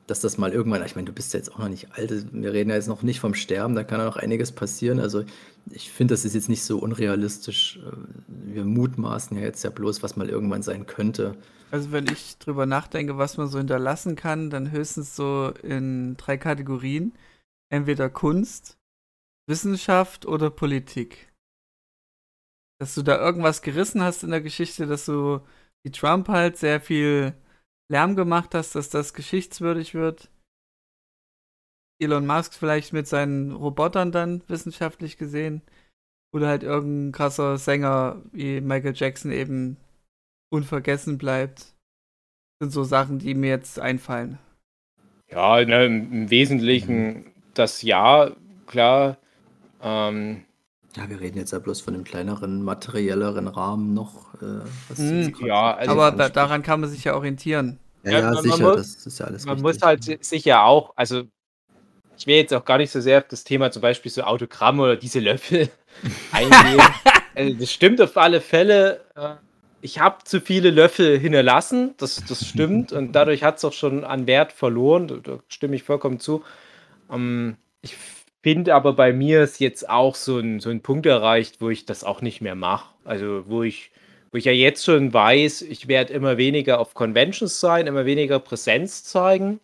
dass das mal irgendwann, ich meine, du bist ja jetzt auch noch nicht alt, wir reden ja jetzt noch nicht vom Sterben, da kann ja noch einiges passieren. Also ich finde, das ist jetzt nicht so unrealistisch. Äh, Wir mutmaßen ja jetzt ja bloß, was mal irgendwann sein könnte. Also wenn ich drüber nachdenke, was man so hinterlassen kann, dann höchstens so in drei Kategorien. Entweder Kunst, Wissenschaft oder Politik. Dass du da irgendwas gerissen hast in der Geschichte, dass du wie Trump halt sehr viel Lärm gemacht hast, dass das geschichtswürdig wird. Elon Musk vielleicht mit seinen Robotern dann wissenschaftlich gesehen. Oder halt irgendein krasser Sänger wie Michael Jackson eben unvergessen bleibt. Sind so Sachen, die mir jetzt einfallen. Ja, ne, im, im Wesentlichen das Ja, klar. Ähm, Ja, wir reden jetzt ja bloß von einem kleineren, materielleren Rahmen noch. Äh, grad ja, so also Aber da, daran kann man sich ja orientieren. Ja, Ja, ja, man- man sicher, muss- das ist ja alles man richtig. muss halt si- sicher auch, also ich will jetzt auch gar nicht so sehr auf das Thema zum Beispiel so Autogramm oder diese Löffel eingehen. also das stimmt auf alle Fälle. Äh, Ich habe zu viele Löffel hinterlassen, das, das stimmt. und dadurch hat es auch schon an Wert verloren. Da, da stimme ich vollkommen zu. Ähm, ich finde aber bei mir ist jetzt auch so ein, so ein Punkt erreicht, wo ich das auch nicht mehr mache. Also wo ich, wo ich ja jetzt schon weiß, ich werde immer weniger auf Conventions sein, immer weniger Präsenz zeigen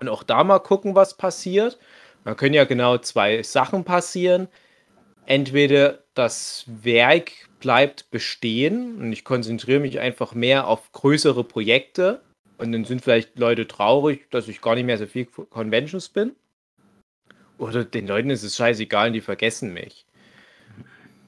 und auch da mal gucken, was passiert. Da können ja genau zwei Sachen passieren. Entweder das Werk bleibt bestehen und ich konzentriere mich einfach mehr auf größere Projekte und dann sind vielleicht Leute traurig, dass ich gar nicht mehr so viel Conventions bin. Oder den Leuten ist es scheißegal und die vergessen mich.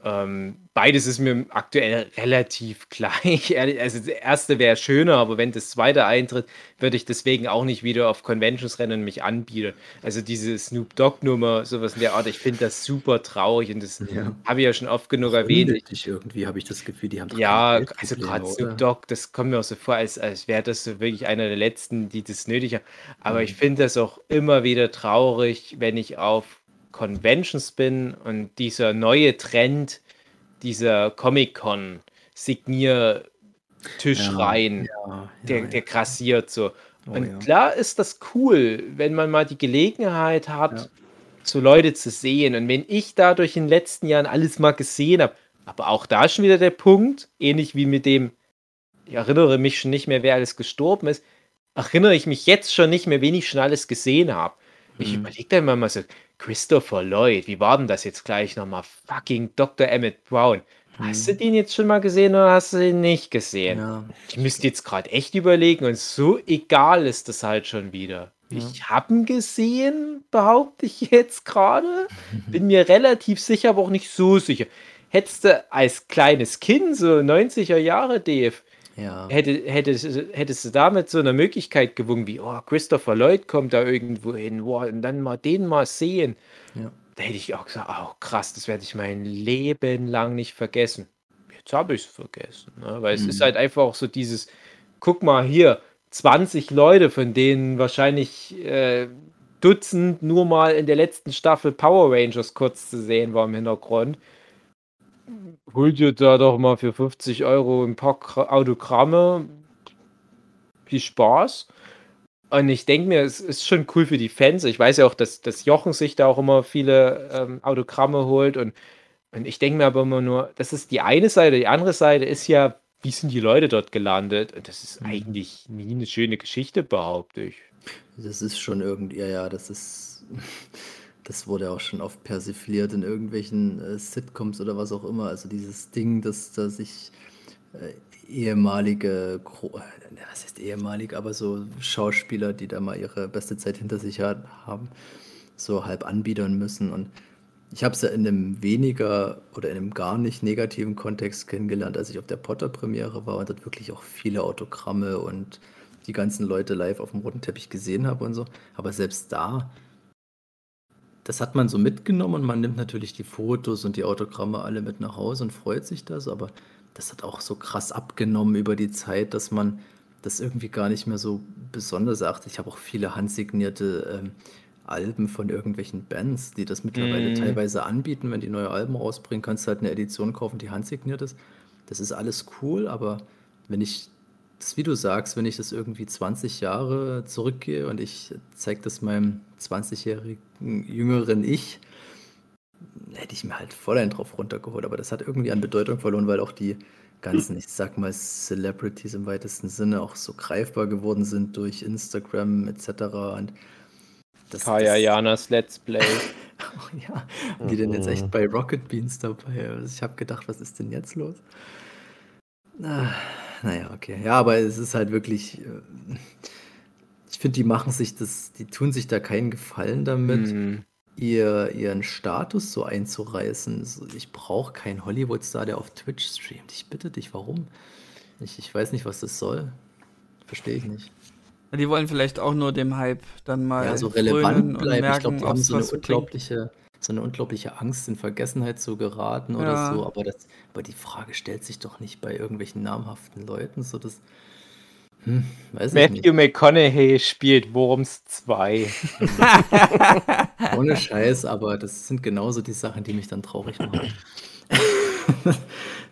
Ähm, beides ist mir aktuell relativ gleich. Also das erste wäre schöner, aber wenn das zweite eintritt, würde ich deswegen auch nicht wieder auf Conventions rennen und mich anbieten. Also diese Snoop Dogg-Nummer, sowas in der Art, ich finde das super traurig und das Ja. habe ich ja schon oft genug erwähnt. Unnötig irgendwie habe ich das Gefühl, die haben Ja, also gerade? Snoop Dogg, das kommt mir auch so vor, als, als wäre das so wirklich einer der letzten, die das nötig haben. Aber ich Mhm. finde das auch immer wieder traurig, wenn ich auf Conventions bin und dieser neue Trend, dieser Comic-Con Signiertisch Ja, rein, Ja, der, ja, der grassiert so. Oh, Und ja. klar ist das cool, wenn man mal die Gelegenheit hat, so Leute zu sehen. Und wenn ich dadurch in den letzten Jahren alles mal gesehen habe, aber auch da schon wieder der Punkt, ähnlich wie mit dem, ich erinnere mich schon nicht mehr, wer alles gestorben ist, erinnere ich mich jetzt schon nicht mehr, wen ich schon alles gesehen habe. Ich Mhm. überlege dann immer mal so, Christopher Lloyd, wie war denn das jetzt gleich nochmal? Fucking Dr. Emmett Brown. Hast du den jetzt schon mal gesehen oder hast du den nicht gesehen? Mhm. Ja, Ich müsste jetzt gerade echt überlegen und so egal ist das halt schon wieder. Ich habe ihn gesehen, behaupte ich jetzt gerade. Bin mir relativ sicher, aber auch nicht so sicher. Hättest du als kleines Kind, so 90er Jahre, Dave, ja. hätte, hättest, hättest du damit so eine Möglichkeit gewungen, wie, oh, Christopher Lloyd kommt da irgendwo hin, oh, und dann mal den mal sehen. Ja. Da hätte ich auch gesagt, oh krass, das werde ich mein Leben lang nicht vergessen. Jetzt habe ich es vergessen. Ne? Weil es ist Mhm. halt einfach auch so dieses, guck mal hier, 20 Leute, von denen wahrscheinlich äh, Dutzend nur mal in der letzten Staffel Power Rangers kurz zu sehen war im Hintergrund. Hol dir da doch mal für 50 Euro ein paar Gra- Autogramme. Viel Spaß. Und ich denke mir, es ist schon cool für die Fans. Ich weiß ja auch, dass, dass Jochen sich da auch immer viele ähm, Autogramme holt. Und, und ich denke mir aber immer nur, das ist die eine Seite. Die andere Seite ist ja, wie sind die Leute dort gelandet? Und das ist Mhm. eigentlich nie eine schöne Geschichte, behaupte ich. Das ist schon irgendwie, ja, ja, das ist, das wurde auch schon oft persifliert in irgendwelchen äh, Sitcoms oder was auch immer. Also dieses Ding, dass da sich äh, ehemalige, Gro- äh, was heißt ehemalig, aber so Schauspieler, die da mal ihre beste Zeit hinter sich haben, so halb anbiedern müssen. Und ich habe es ja in einem weniger oder in einem gar nicht negativen Kontext kennengelernt, als ich auf der Potter-Premiere war und dort wirklich auch viele Autogramme und die ganzen Leute live auf dem roten Teppich gesehen habe und so. Aber selbst da, das hat man so mitgenommen und man nimmt natürlich die Fotos und die Autogramme alle mit nach Hause und freut sich das, aber das hat auch so krass abgenommen über die Zeit, dass man das irgendwie gar nicht mehr so besonders achtet. Ich habe auch viele handsignierte ähm, Alben von irgendwelchen Bands, die das mittlerweile Mhm. teilweise anbieten. Wenn die neue Alben rausbringen, kannst du halt eine Edition kaufen, die handsigniert ist. Das ist alles cool, aber wenn ich das, wie du sagst, wenn ich das irgendwie 20 Jahre zurückgehe und ich zeige das meinem 20-jährigen jüngeren Ich, hätte ich mir halt voll einen drauf runtergeholt. Aber das hat irgendwie an Bedeutung verloren, weil auch die ganzen, ich sag mal, Celebrities im weitesten Sinne auch so greifbar geworden sind durch Instagram etc. Und das, Kaya das- Janas Let's Play. Oh ja, und die denn jetzt echt bei Rocket Beans dabei? Also ich habe gedacht, was ist denn jetzt los? Ah, naja, okay. Ja, aber es ist halt wirklich. äh, Ich finde, die machen sich das, die tun sich da keinen Gefallen damit, Mhm. ihr, ihren Status so einzureißen. So, Ich brauche keinen Hollywood-Star, der auf Twitch streamt. Ich bitte dich, warum? Ich, ich weiß nicht, was das soll. Verstehe ich nicht. Die wollen vielleicht auch nur dem Hype dann mal ja, so frönen relevant und bleiben. Ich merken, glaube, die haben so eine was bringt. unglaubliche, so eine unglaubliche Angst, in Vergessenheit zu geraten oder Ja. so. Aber, das, aber die Frage stellt sich doch nicht bei irgendwelchen namhaften Leuten. So das, hm, weiß ich Matthew McConaughey spielt Worms 2. nicht. Ohne Scheiß, aber das sind genauso die Sachen, die mich dann traurig machen.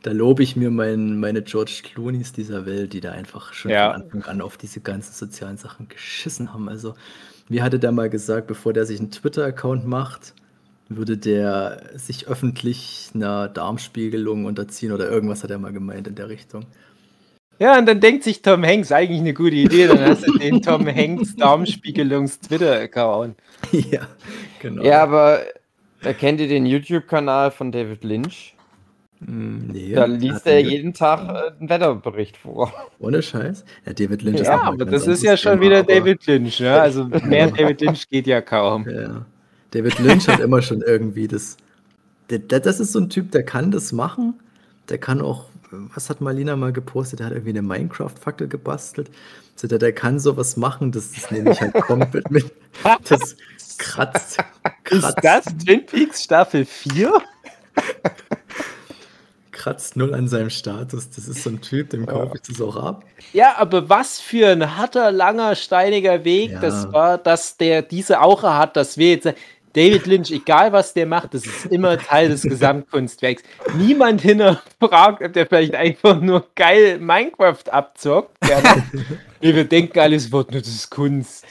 da lobe ich mir mein, meine George Clooney's dieser Welt, die da einfach schon Ja. von Anfang an auf diese ganzen sozialen Sachen geschissen haben. Also, wie hatte der mal gesagt, bevor der sich einen Twitter-Account macht, würde der sich öffentlich einer Darmspiegelung unterziehen oder irgendwas hat er mal gemeint in der Richtung. Ja, und dann denkt sich Tom Hanks eigentlich eine gute Idee, dann hast du den Tom Hanks Darmspiegelungs-Twitter-Account. ja, genau. Ja, aber erkennt ihr den YouTube-Kanal von David Lynch? Hm, nee, Da liest er jeden Tag äh, einen Wetterbericht vor. Ohne Scheiß. Ja, David Lynch Ja, auch ein aber das ist ja schon wieder David Lynch, ne? Also mehr David Lynch geht ja kaum. Ja. David Lynch hat immer schon irgendwie das. Der, das ist so ein Typ, der kann das machen, der kann auch, was hat Marlina mal gepostet? Der hat irgendwie eine Minecraft-Fackel gebastelt. Also der, der kann sowas machen, das, das nehme ich halt komplett mit. Das kratzt. kratzt Ist das Twin Peaks Staffel 4? kratzt null an seinem Status. Das ist so ein Typ, dem kaufe ich das auch ab. Ja, aber was für ein harter, langer, steiniger Weg Ja. das war, dass der diese Aura hat, dass wir jetzt David Lynch, egal was der macht, das ist immer Teil des Gesamtkunstwerks. Niemand hinterfragt, ob der vielleicht einfach nur geil Minecraft abzockt. Nee, wir denken alles wird nur das ist Kunst.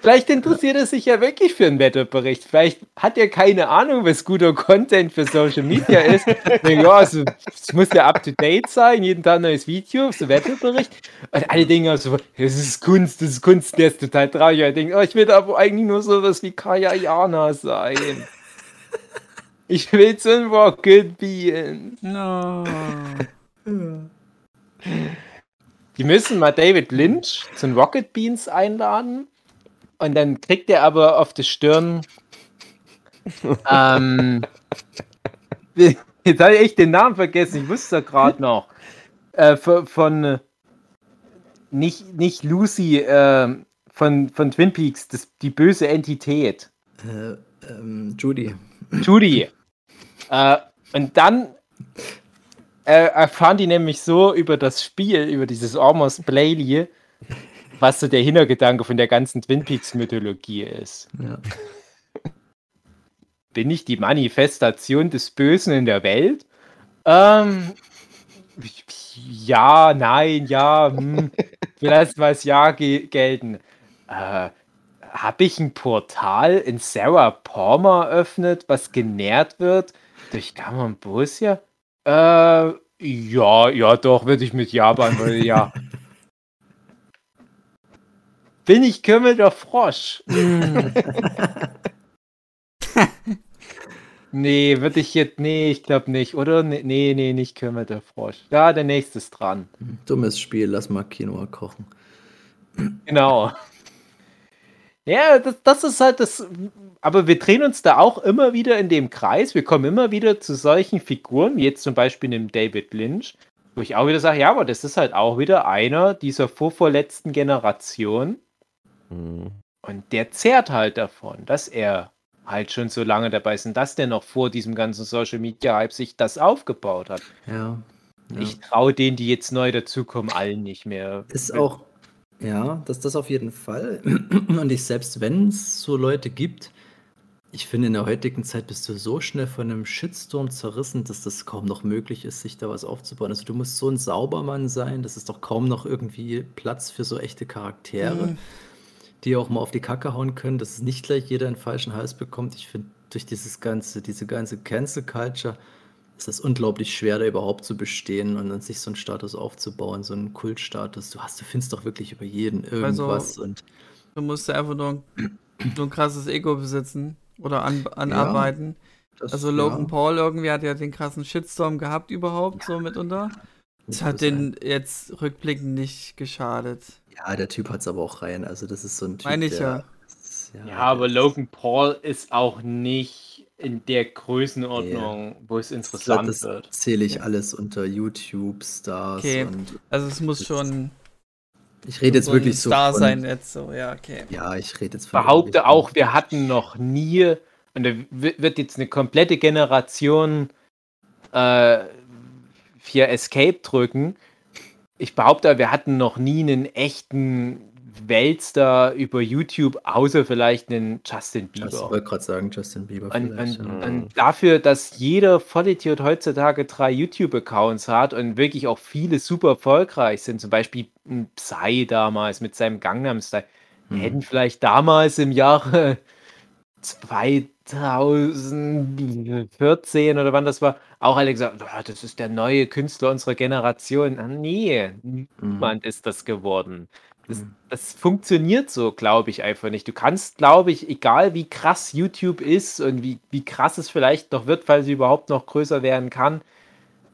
Vielleicht interessiert er sich ja wirklich für einen Wetterbericht. Vielleicht hat er keine Ahnung, was guter Content für Social Media ist. Ja, also, es muss ja up to date sein, jeden Tag ein neues Video, so Wetterbericht. Und alle denken also, das ist Kunst, das ist Kunst, der ist total traurig. Ich denke, oh, ich will aber eigentlich nur sowas wie Kaya Jana sein. Ich will so ein Rocket Bean. No. Die müssen mal David Lynch zu den Rocket Beans einladen. Und dann kriegt er aber auf die Stirn. ähm, jetzt habe ich echt den Namen vergessen. Ich wusste es gerade noch. Äh, von, von äh, nicht, nicht Lucy, äh, von, von Twin Peaks, das, die böse Entität. Äh, ähm, Judy. Judy. äh, und dann äh, erfahren die nämlich so über das Spiel, über dieses Almost Playly, was so der Hintergedanke von der ganzen Twin Peaks Mythologie ist. Ja. Bin ich die Manifestation des Bösen in der Welt? Ähm, ja, nein, ja, hm, vielleicht mal das Ja ge gelten. Äh, habe ich ein Portal in Sarah Palmer öffnet, was genährt wird durch Cameron Borussia? Äh, ja, ja, doch, würde ich mit Ja beantworten, ja. Bin ich Kümmel der Frosch? Nee, würde ich jetzt, nee, ich glaube nicht, oder? Nee, nee, nee, nicht Kümmel der Frosch. Ja, der nächste ist dran. Dummes Spiel, lass mal Quinoa kochen. Genau. Ja, das, das ist halt das. Aber wir drehen uns da auch immer wieder in dem Kreis. Wir kommen immer wieder zu solchen Figuren, wie jetzt zum Beispiel dem David Lynch, wo ich auch wieder sage, ja, aber das ist halt auch wieder einer dieser vorvorletzten Generation. Hm. Und der zehrt halt davon, dass er halt schon so lange dabei ist und dass der noch vor diesem ganzen Social Media Hype sich das aufgebaut hat. Ja. ja. Ich traue denen, die jetzt neu dazukommen, allen nicht mehr. Ist auch, ja, das das auf jeden Fall. Und ich selbst, wenn es so Leute gibt, ich finde, in der heutigen Zeit bist du so schnell von einem Shitstorm zerrissen, dass das kaum noch möglich ist, sich da was aufzubauen. Also du musst so ein Saubermann sein, das ist doch kaum noch irgendwie Platz für so echte Charaktere, Mhm. Die auch mal auf die Kacke hauen können, dass es nicht gleich jeder einen falschen Hals bekommt. Ich finde, durch dieses ganze, diese ganze Cancel Culture ist das unglaublich schwer, da überhaupt zu bestehen und dann sich so einen Status aufzubauen, so einen Kultstatus. Du hast, du findest doch wirklich über jeden irgendwas und Du musst ja einfach nur ein, nur ein krasses Ego besitzen oder an, anarbeiten. das, Also Logan Paul irgendwie hat ja den krassen Shitstorm gehabt überhaupt, so mitunter. Das hat den jetzt rückblickend nicht geschadet. Ja, der Typ hat es aber auch rein. Also das ist so ein Typ, Meine ich der, ja. ist- Ja, aber Logan Paul ist auch nicht in der Größenordnung, wo es ist- ich glaub, interessant das wird. zähle ich alles unter YouTube-Stars Okay. und Also es muss Das- schon ich rede jetzt so wirklich so Star von, sein jetzt so, ja, okay. Ja, ich rede jetzt von behaupte auch, wir hatten noch nie, und da wi- wird jetzt eine komplette Generation äh, hier Escape drücken. Ich behaupte, wir hatten noch nie einen echten Weltstar über YouTube, außer vielleicht einen Justin Ich Bieber. wollte gerade sagen, Justin Bieber Und, vielleicht. und, ja. und dafür, dass jeder Vollidiot heutzutage drei YouTube-Accounts hat und wirklich auch viele super erfolgreich sind, zum Beispiel ein Psy damals mit seinem Gangnam Style, Hm. hätten vielleicht damals im Jahre 2014 oder wann das war, auch alle gesagt, "Ah, das ist der neue Künstler unserer Generation. Ah, Nee, Mhm. niemand ist das geworden. Das, Mhm. das funktioniert so, glaube ich, einfach nicht. Du kannst, glaube ich, egal wie krass YouTube ist und wie, wie krass es vielleicht noch wird, falls es überhaupt noch größer werden kann,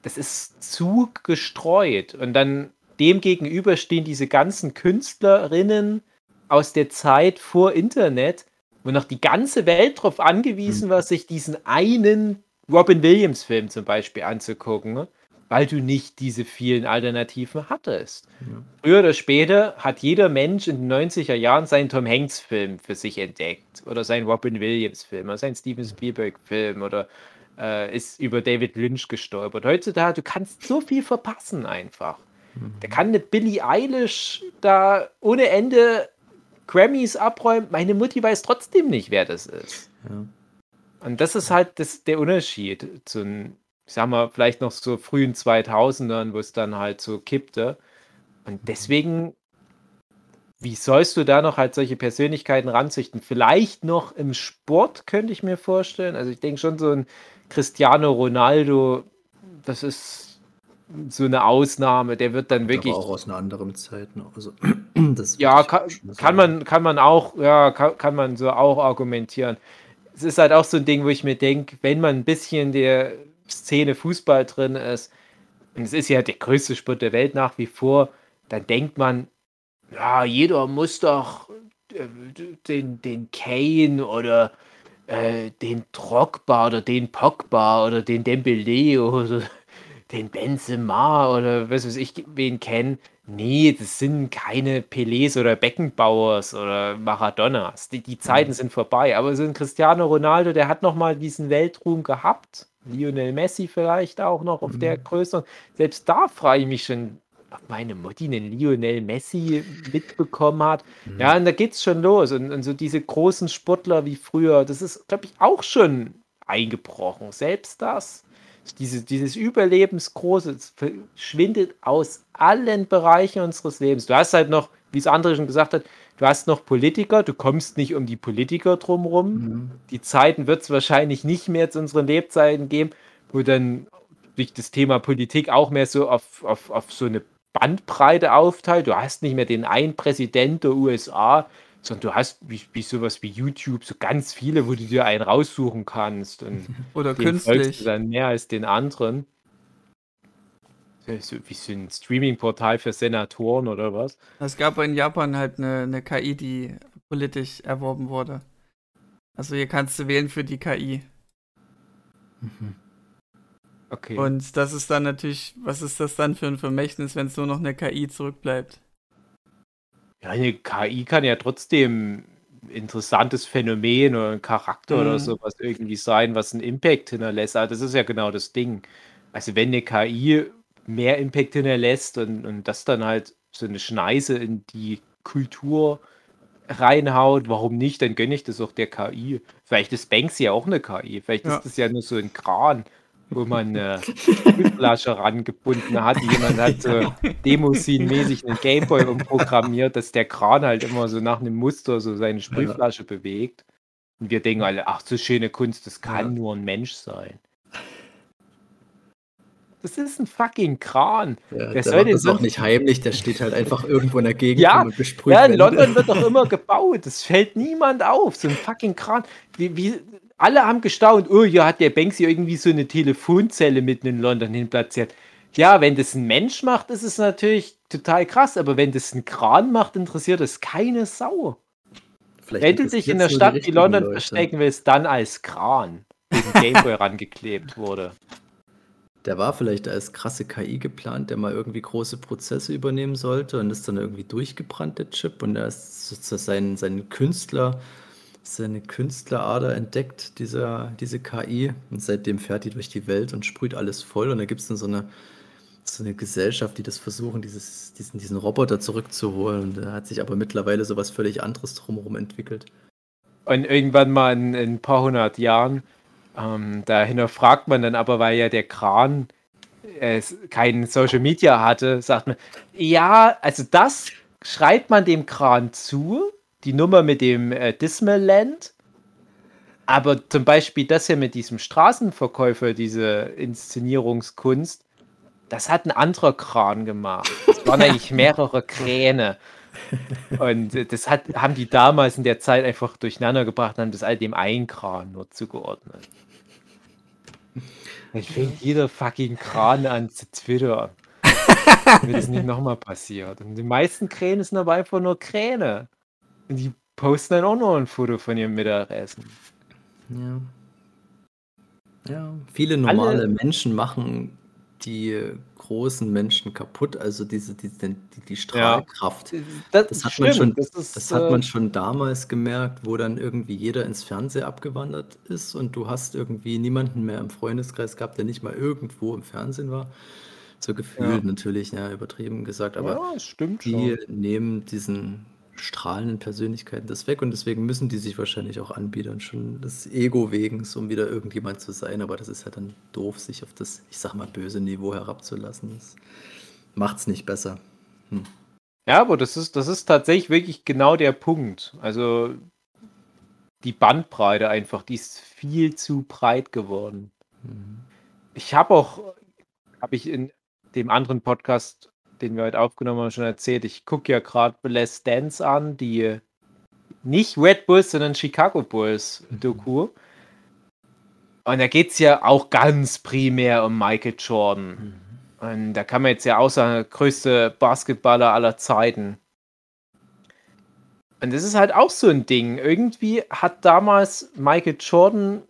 das ist zu gestreut. Und dann dem gegenüber stehen diese ganzen Künstlerinnen aus der Zeit vor Internet, wo noch die ganze Welt darauf angewiesen war, sich diesen einen Robin Williams-Film zum Beispiel anzugucken. ne? weil du nicht diese vielen Alternativen hattest. Ja. Früher oder später hat jeder Mensch in den 90er Jahren seinen Tom Hanks-Film für sich entdeckt oder seinen Robin Williams-Film oder seinen Steven Spielberg-Film oder äh, ist über David Lynch gestolpert. Heutzutage, du kannst so viel verpassen einfach. Da kann eine Billie Eilish da ohne Ende Grammys abräumen. Meine Mutti weiß trotzdem nicht, wer das ist. Ja. Und das ist halt das, der Unterschied zu, ich sag mal, vielleicht noch so frühen 2000ern, wo es dann halt so kippte. Und deswegen, wie sollst du da noch halt solche Persönlichkeiten ranzüchten? Vielleicht noch im Sport, könnte ich mir vorstellen. Also ich denke schon so ein Cristiano Ronaldo, das ist so eine Ausnahme, der wird dann wirklich Aber auch aus einer anderen Zeit. Ne? Also, ja, kann, kann man, kann man auch, ja, kann, kann man so auch argumentieren. Es ist halt auch so ein Ding, wo ich mir denke, wenn man ein bisschen der Szene Fußball drin ist, und es ist ja der größte Sport der Welt nach wie vor, dann denkt man, ja, jeder muss doch äh, den, den Kane oder äh, den Drogba oder den Pogba oder den Dembele oder den Benzema oder was weiß ich, wen kennen. Nee, das sind keine Pelés oder Beckenbauers oder Maradonas. Die, die Zeiten sind vorbei. Aber so ein Cristiano Ronaldo, der hat noch mal diesen Weltruhm gehabt. Lionel Messi vielleicht auch noch auf der Größe. Selbst da frage ich mich schon, ob meine Mutti einen Lionel Messi mitbekommen hat. Ja, und da geht's schon los. Und, und so diese großen Sportler wie früher, das ist, glaube ich, auch schon eingebrochen. Selbst das. Diese, dieses Überlebensgroße verschwindet aus allen Bereichen unseres Lebens. Du hast halt noch, wie es André schon gesagt hat, du hast noch Politiker, du kommst nicht um die Politiker drumherum. Mhm. Die Zeiten wird es wahrscheinlich nicht mehr zu unseren Lebzeiten geben, wo dann sich das Thema Politik auch mehr so auf, auf, auf so eine Bandbreite aufteilt. Du hast nicht mehr den einen Präsident der USA, sondern du hast wie, wie sowas wie YouTube so ganz viele, wo du dir einen raussuchen kannst. Und Oder künstlich. du dann mehr als den anderen. So- So, wie so ein Streaming-Portal für Senatoren oder was? Es gab in Japan halt eine, eine KI, die politisch erworben wurde. Also hier kannst du wählen für die KI. Mhm. Okay. Und das ist dann natürlich, was ist das dann für ein Vermächtnis, wenn es nur noch eine KI zurückbleibt? Ja, eine KI kann ja trotzdem ein interessantes Phänomen oder ein Charakter oder Mhm. sowas irgendwie sein, was einen Impact hinterlässt. Aber das ist ja genau das Ding. Also wenn eine KI mehr Impact hinterlässt und, und das dann halt so eine Schneise in die Kultur reinhaut, warum nicht? Dann gönne ich das auch der KI. Vielleicht ist Banksy ja auch eine KI. Vielleicht Ja. ist das ja nur so ein Kran, wo man eine Sprühflasche rangebunden hat. Jemand hat so Demoscene-mäßig einen Gameboy umprogrammiert, dass der Kran halt immer so nach einem Muster so seine Sprühflasche bewegt. Und wir denken alle, ach, so schöne Kunst, das kann Ja. nur ein Mensch sein. Das ist ein fucking Kran. Ja, der soll das auch nicht heimlich, der steht halt einfach irgendwo in der Gegend Ja, und besprüht Ja, in Wände. London wird doch immer gebaut. Das fällt niemand auf. So ein fucking Kran. Wie, wie, alle haben gestaunt, oh, hier hat der Banksy irgendwie so eine Telefonzelle mitten in London hin platziert. Ja, wenn das ein Mensch macht, ist es natürlich total krass, aber wenn das ein Kran macht, interessiert es keine Sau. Vielleicht Wenn du dich in der Stadt die wie London Leute. verstecken willst, dann als Kran, ein Gameboy rangeklebt wurde. Der war vielleicht als krasse KI geplant, der mal irgendwie große Prozesse übernehmen sollte und ist dann irgendwie durchgebrannt, der Chip. Und er ist sozusagen seinen, seinen Künstler, seine Künstlerader entdeckt, dieser, diese KI. Und seitdem fährt die durch die Welt und sprüht alles voll. Und da gibt es dann so eine, so eine Gesellschaft, die das versuchen, dieses, diesen, diesen Roboter zurückzuholen. Und da hat sich aber mittlerweile sowas völlig anderes drumherum entwickelt. Und irgendwann mal in, in ein paar hundert Jahren, ähm, da hinterfragt man dann aber, weil ja der Kran äh, kein Social Media hatte, sagt man, ja, also das schreibt man dem Kran zu, die Nummer mit dem äh, Dismaland, aber zum Beispiel das hier mit diesem Straßenverkäufer, diese Inszenierungskunst, das hat ein anderer Kran gemacht. Das waren eigentlich mehrere Kräne. Und äh, das hat, haben die damals in der Zeit einfach durcheinander gebracht und haben das all dem einen Kran nur zugeordnet. Jetzt fängt jeder fucking Kran an zu twittern. Damit es nicht nochmal passiert. Und die meisten Kräne sind aber einfach nur Kräne. Und die posten dann auch noch ein Foto von ihrem Mittagessen. Ja. Ja, viele normale Menschen machen die großen Menschen kaputt. Also diese, die, die, die Strahlkraft. Das, Das hat stimmt. man schon, das ist, das hat äh, man schon damals gemerkt, wo dann irgendwie jeder ins Fernsehen abgewandert ist und du hast irgendwie niemanden mehr im Freundeskreis gehabt, der nicht mal irgendwo im Fernsehen war. So gefühlt Ja. natürlich, ja, übertrieben gesagt, aber ja, es stimmt die schon. nehmen diesen strahlenden Persönlichkeiten das weg und deswegen müssen die sich wahrscheinlich auch anbiedern, schon des Ego wegen, um wieder irgendjemand zu sein, aber das ist ja dann doof, sich auf das, ich sag mal, böse Niveau herabzulassen. Das macht's nicht besser. Ja, aber das ist, das ist tatsächlich wirklich genau der Punkt. Also die Bandbreite einfach, die ist viel zu breit geworden. Mhm. Ich habe auch, habe ich in dem anderen Podcast, den wir heute aufgenommen haben, schon erzählt, ich gucke ja gerade The Last Dance an, die nicht Red Bulls, sondern Chicago Bulls Doku. Und da geht es ja auch ganz primär um Michael Jordan. Und da kann man jetzt ja auch sagen, der größte Basketballer aller Zeiten. Und das ist halt auch so ein Ding. Irgendwie hat damals Michael Jordan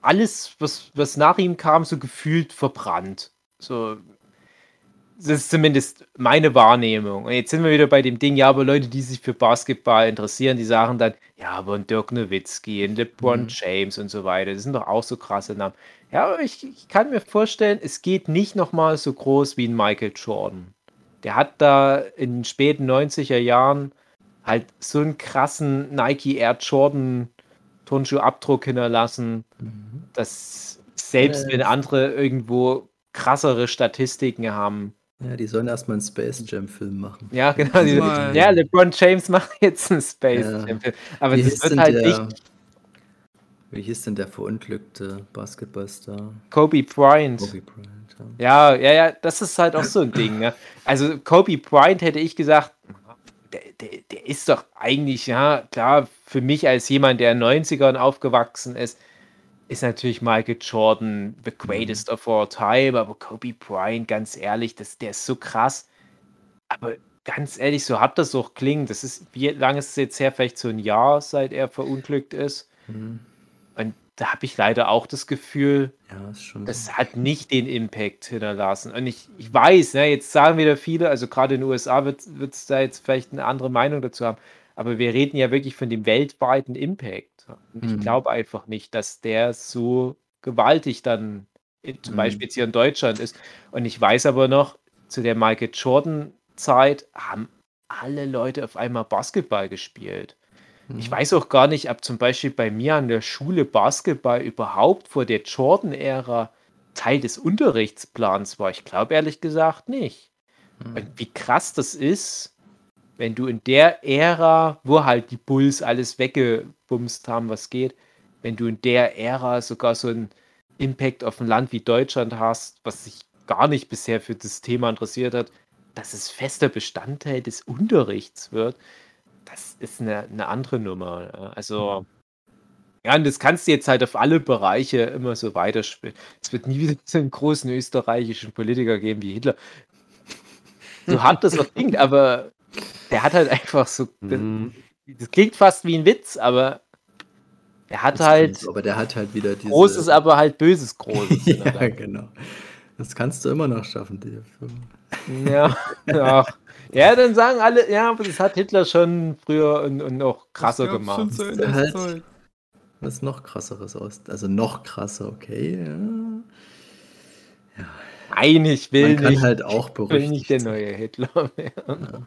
alles, was, was nach ihm kam, so gefühlt verbrannt. So, das ist zumindest meine Wahrnehmung. Und jetzt sind wir wieder bei dem Ding, ja, aber Leute, die sich für Basketball interessieren, die sagen dann, ja, aber ein Dirk Nowitzki, ein LeBron Mhm. James und so weiter, das sind doch auch so krasse Namen. Ja, aber ich, ich kann mir vorstellen, es geht nicht nochmal so groß wie ein Michael Jordan. Der hat da in den späten 90er Jahren halt so einen krassen Nike Air Jordan Turnschuhabdruck hinterlassen, Mhm. dass selbst Äh. wenn andere irgendwo krassere Statistiken haben. Ja, die sollen erstmal einen Space Jam Film machen. Ja, genau. Mal. ja, LeBron James macht jetzt einen Space Ja. Jam Film. Aber Wie das wird halt der, nicht wie hieß denn der verunglückte Basketballstar? Kobe Bryant. Kobe Bryant. Ja. Ja, ja, ja, das ist halt auch so ein Ding. Ne? Also Kobe Bryant hätte ich gesagt, der, der, der ist doch eigentlich, ja, klar, für mich als jemand, der in den 90ern aufgewachsen ist, ist natürlich Michael Jordan the greatest of all time, aber Kobe Bryant, ganz ehrlich, das, der ist so krass. Aber ganz ehrlich, so hart das auch klingt, das ist, wie lange ist es jetzt her? Vielleicht so ein Jahr, seit er verunglückt ist. Mhm. Und da habe ich leider auch das Gefühl, Ja, das hat nicht den Impact hinterlassen. Und ich, ich weiß, ne, jetzt sagen wieder viele, also gerade in den USA wird es da jetzt vielleicht eine andere Meinung dazu haben, aber wir reden ja wirklich von dem weltweiten Impact. Und ich Mhm. glaube einfach nicht, dass der so gewaltig dann in, zum Mhm. Beispiel jetzt hier in Deutschland ist. Und ich weiß aber noch, zu der Michael Jordan-Zeit haben alle Leute auf einmal Basketball gespielt. Ich Mhm. weiß auch gar nicht, ob zum Beispiel bei mir an der Schule Basketball überhaupt vor der Jordan-Ära Teil des Unterrichtsplans war. Ich glaube ehrlich gesagt nicht. Mhm. Und wie krass das ist, wenn du in der Ära, wo halt die Bulls alles weggebumst haben, was geht, wenn du in der Ära sogar so einen Impact auf ein Land wie Deutschland hast, was sich gar nicht bisher für das Thema interessiert hat, dass es fester Bestandteil des Unterrichts wird, das ist eine, eine andere Nummer. Also, ja, und das kannst du jetzt halt auf alle Bereiche immer so weiterspielen. Es wird nie wieder so einen großen österreichischen Politiker geben wie Hitler. So hart das auch klingt, aber der hat halt einfach so. Das, Mhm. das klingt fast wie ein Witz, aber er hat Ist halt so, aber der hat halt wieder diese. Großes, aber halt Böses Großes. ja, genau. Das kannst du immer noch schaffen, die Ja, ja. ja, dann sagen alle, ja, aber das hat Hitler schon früher und, und auch krasser Das gemacht. zu Das Ende halt-. Was noch krasseres aus. Also noch krasser, okay. Ja. Nein, ich will Man kann nicht, halt auch ich will nicht der berüchtigt neue Hitler werden. Ja.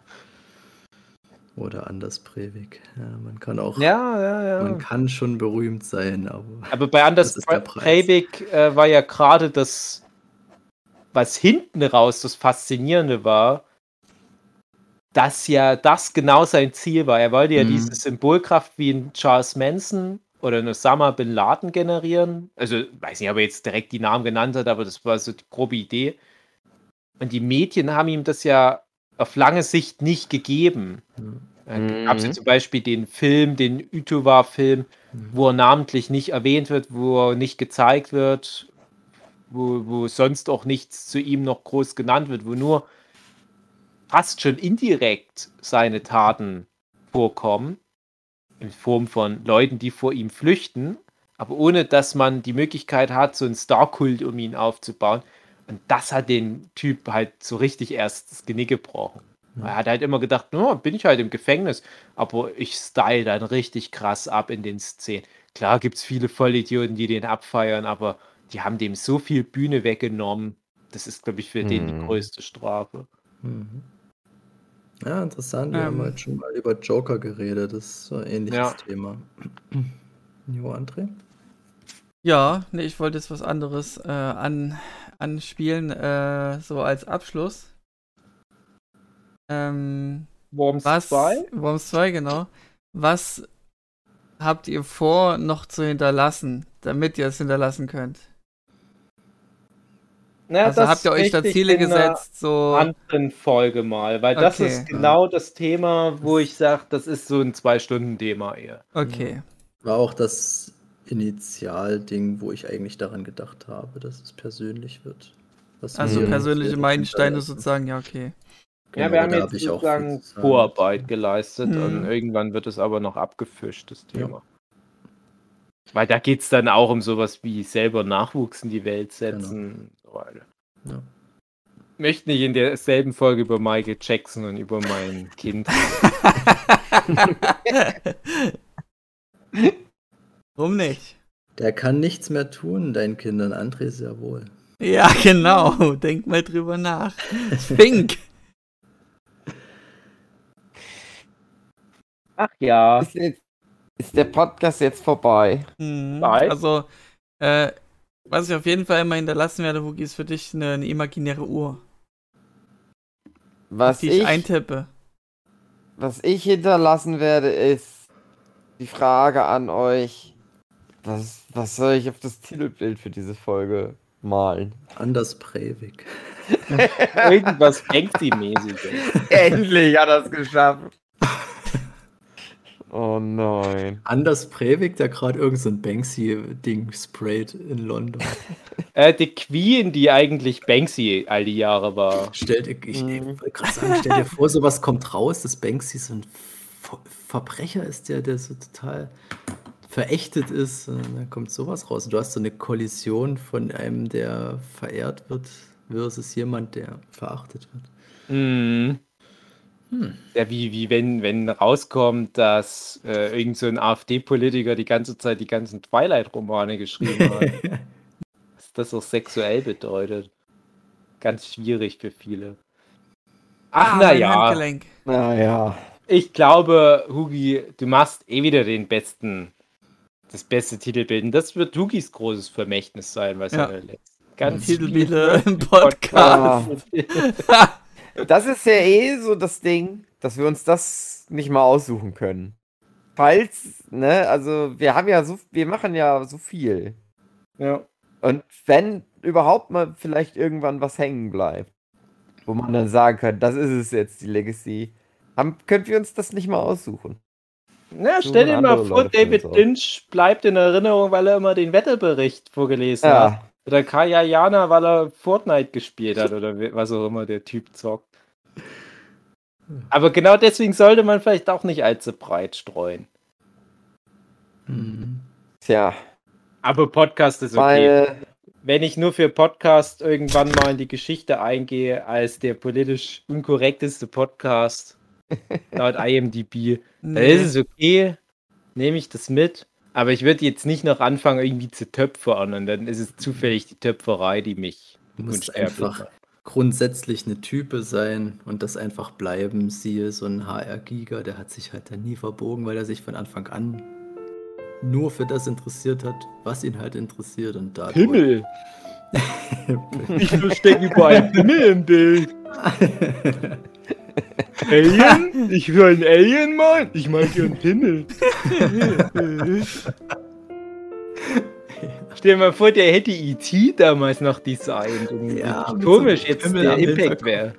Oder Anders Breivik. Ja, man kann auch. Ja, ja, Man ja. kann schon berühmt sein, aber. Aber bei Anders. Breivik äh, war ja gerade das, was hinten raus das Faszinierende war, dass ja das genau sein Ziel war. Er wollte ja Mhm. diese Symbolkraft wie ein Charles Manson oder ein Osama Bin Laden generieren. Also, weiß nicht, ob er jetzt direkt die Namen genannt hat, aber das war so die grobe Idee. Und die Medien haben ihm das ja auf lange Sicht nicht gegeben. Da gab es ja Mhm. zum Beispiel den Film, den Utuwa-Film, Mhm. wo er namentlich nicht erwähnt wird, wo er nicht gezeigt wird, wo, wo sonst auch nichts zu ihm noch groß genannt wird, wo nur fast schon indirekt seine Taten vorkommen, in Form von Leuten, die vor ihm flüchten, aber ohne dass man die Möglichkeit hat, so einen Star-Kult um ihn aufzubauen. Und das hat den Typ halt so richtig erst das Genick gebrochen. Er hat halt immer gedacht, no, bin ich halt im Gefängnis, aber ich style dann richtig krass ab in den Szenen. Klar gibt es viele Vollidioten, die den abfeiern, aber die haben dem so viel Bühne weggenommen. Das ist, glaube ich, für den die Hm. größte Strafe. Mhm. Ja, interessant. Wir haben Ähm. heute schon mal über Joker geredet. Das ist so ein ähnliches Ja. Thema. Jo, André? Ja, nee, ich wollte jetzt was anderes äh, an, anspielen, äh, so als Abschluss. Ähm, Worms was, 2? Worms 2, genau. Was habt ihr vor, noch zu hinterlassen, damit ihr es hinterlassen könnt? Na, also habt ihr euch da Ziele in einer gesetzt, so anderen Folge mal, weil das Okay. ist genau das Thema, wo ich sage, das ist so ein Zwei-Stunden-Thema eher. okay. War auch das Initialding, wo ich eigentlich daran gedacht habe, dass es persönlich wird. Was Also wir persönliche Meilensteine sozusagen, ja, okay. ja, Genau, wir haben da jetzt hab sozusagen. Vorarbeit geleistet Mhm. und irgendwann wird es aber noch abgefischt, das Ja. Thema. Weil da geht es dann auch um sowas wie selber Nachwuchs in die Welt setzen und so. Ja. Ich möchte nicht in derselben Folge über Michael Jackson und über mein Kind. Warum nicht? Der kann nichts mehr tun, deinen Kindern. André sehr wohl. Ja, genau. Denk mal drüber nach. Fink. Ach ja. Ist, jetzt, ist der Podcast jetzt vorbei? Mhm. Nein. Also, äh, was ich auf jeden Fall immer hinterlassen werde, Wookie, ist für dich eine, eine imaginäre Uhr, Was die ich, ich, eintippe. was ich hinterlassen werde, ist die Frage an euch: Was, was soll ich auf das Titelbild für diese Folge malen? Anders Breivik. Irgendwas Banksy-mäßiges. Endlich hat er es geschafft. Oh nein. Anders Breivik, der gerade irgend so ein Banksy-Ding sprayt in London. Äh, die Queen, die eigentlich Banksy all die Jahre war. Stell dir, ich, ich Mhm. wollte gerade sagen, stell dir vor, sowas kommt raus, dass Banksy so ein Ver Verbrecher ist, der, der so total verächtet ist. Und dann kommt sowas raus. Du hast so eine Kollision von einem, der verehrt wird, versus jemand, der verachtet wird. Mhm. Hm. Ja, wie, wie wenn, wenn rauskommt, dass äh, irgend so ein AfD-Politiker die ganze Zeit die ganzen Twilight-Romane geschrieben hat. Was das auch sexuell bedeutet. Ganz schwierig für viele. Ach, Ah, na mein ja. Handgelenk. Naja. Ich glaube, Hugi, du machst eh wieder den besten, das beste Titelbild. Und das wird Hugis großes Vermächtnis sein, was Ja. er letzt. Ganz Titelbilder im Podcast. Das ist ja eh so das Ding, dass wir uns das nicht mal aussuchen können. Falls, ne, also wir haben ja so, wir machen ja so viel. ja. Und wenn überhaupt mal vielleicht irgendwann was hängen bleibt, wo man dann sagen kann, das ist es jetzt, die Legacy, haben, können wir uns das nicht mal aussuchen. Na, stell dir mal vor, Leute David. Lynch bleibt in Erinnerung, weil er immer den Wetterbericht vorgelesen hat. Ja, Oder Kaya Jana, weil er Fortnite gespielt hat oder was auch immer der Typ zockt. Aber genau deswegen sollte man vielleicht auch nicht allzu breit streuen. Mhm. tja, Aber Podcast ist okay. meine, Wenn ich nur für Podcast irgendwann mal in die Geschichte eingehe als der politisch unkorrekteste Podcast laut IMDb, dann Nee. ist es okay, nehme ich das mit. Aber ich würde jetzt nicht noch anfangen, irgendwie zu töpfern und dann ist es zufällig die Töpferei, die mich Du musst einfach macht. grundsätzlich eine Type sein und das einfach bleiben. Siehe so ein HR-Giga, der hat sich halt da nie verbogen, weil er sich von Anfang an nur für das interessiert hat, was ihn halt interessiert. Und da Himmel! Ich verstecke überall Himmel im Bild. Alien? Ich will ein Alien malen? Ich meine hier einen Himmel. Stell dir mal vor, der hätte E.T. damals noch designt. Und Ja, komisch so jetzt Pimmel der Impact wäre.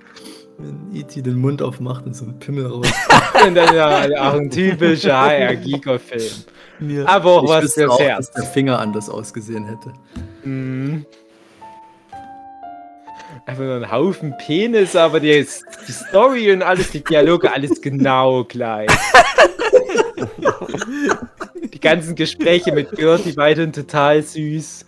Wenn E.T. den Mund aufmacht und so ein Pimmel raus. Und dann ja, auch ein typischer HR-Giga-Film. Aber auch ich was fürs auch, dass Herz. der Finger anders ausgesehen hätte. Mhm. Einfach nur ein Haufen Penis, aber die, die Story und alles, die Dialoge, alles genau gleich. die ganzen Gespräche mit Gertie weiterhin total süß.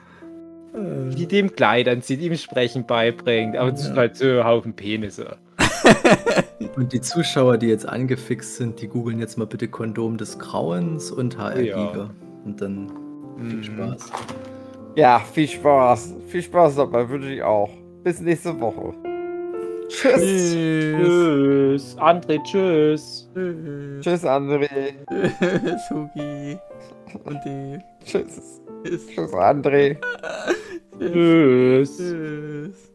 die dem Kleid anzieht, ihm Sprechen beibringt, aber es Ja. ist halt so ein Haufen Penisse. Und die Zuschauer, die jetzt angefixt sind, die googeln jetzt mal bitte Kondom des Grauens und HR Ja. Giga. Und dann viel Mhm. Spaß. Ja, viel Spaß. Viel Spaß dabei wünsche ich auch. Bis nächste Woche. Tschüss. Tschüss. André, tschüss. Tschüss. Tschüss, André. Sugi. Und die. Tschüss. Tschüss. Tschüss, André. Tschüss. Tschüss.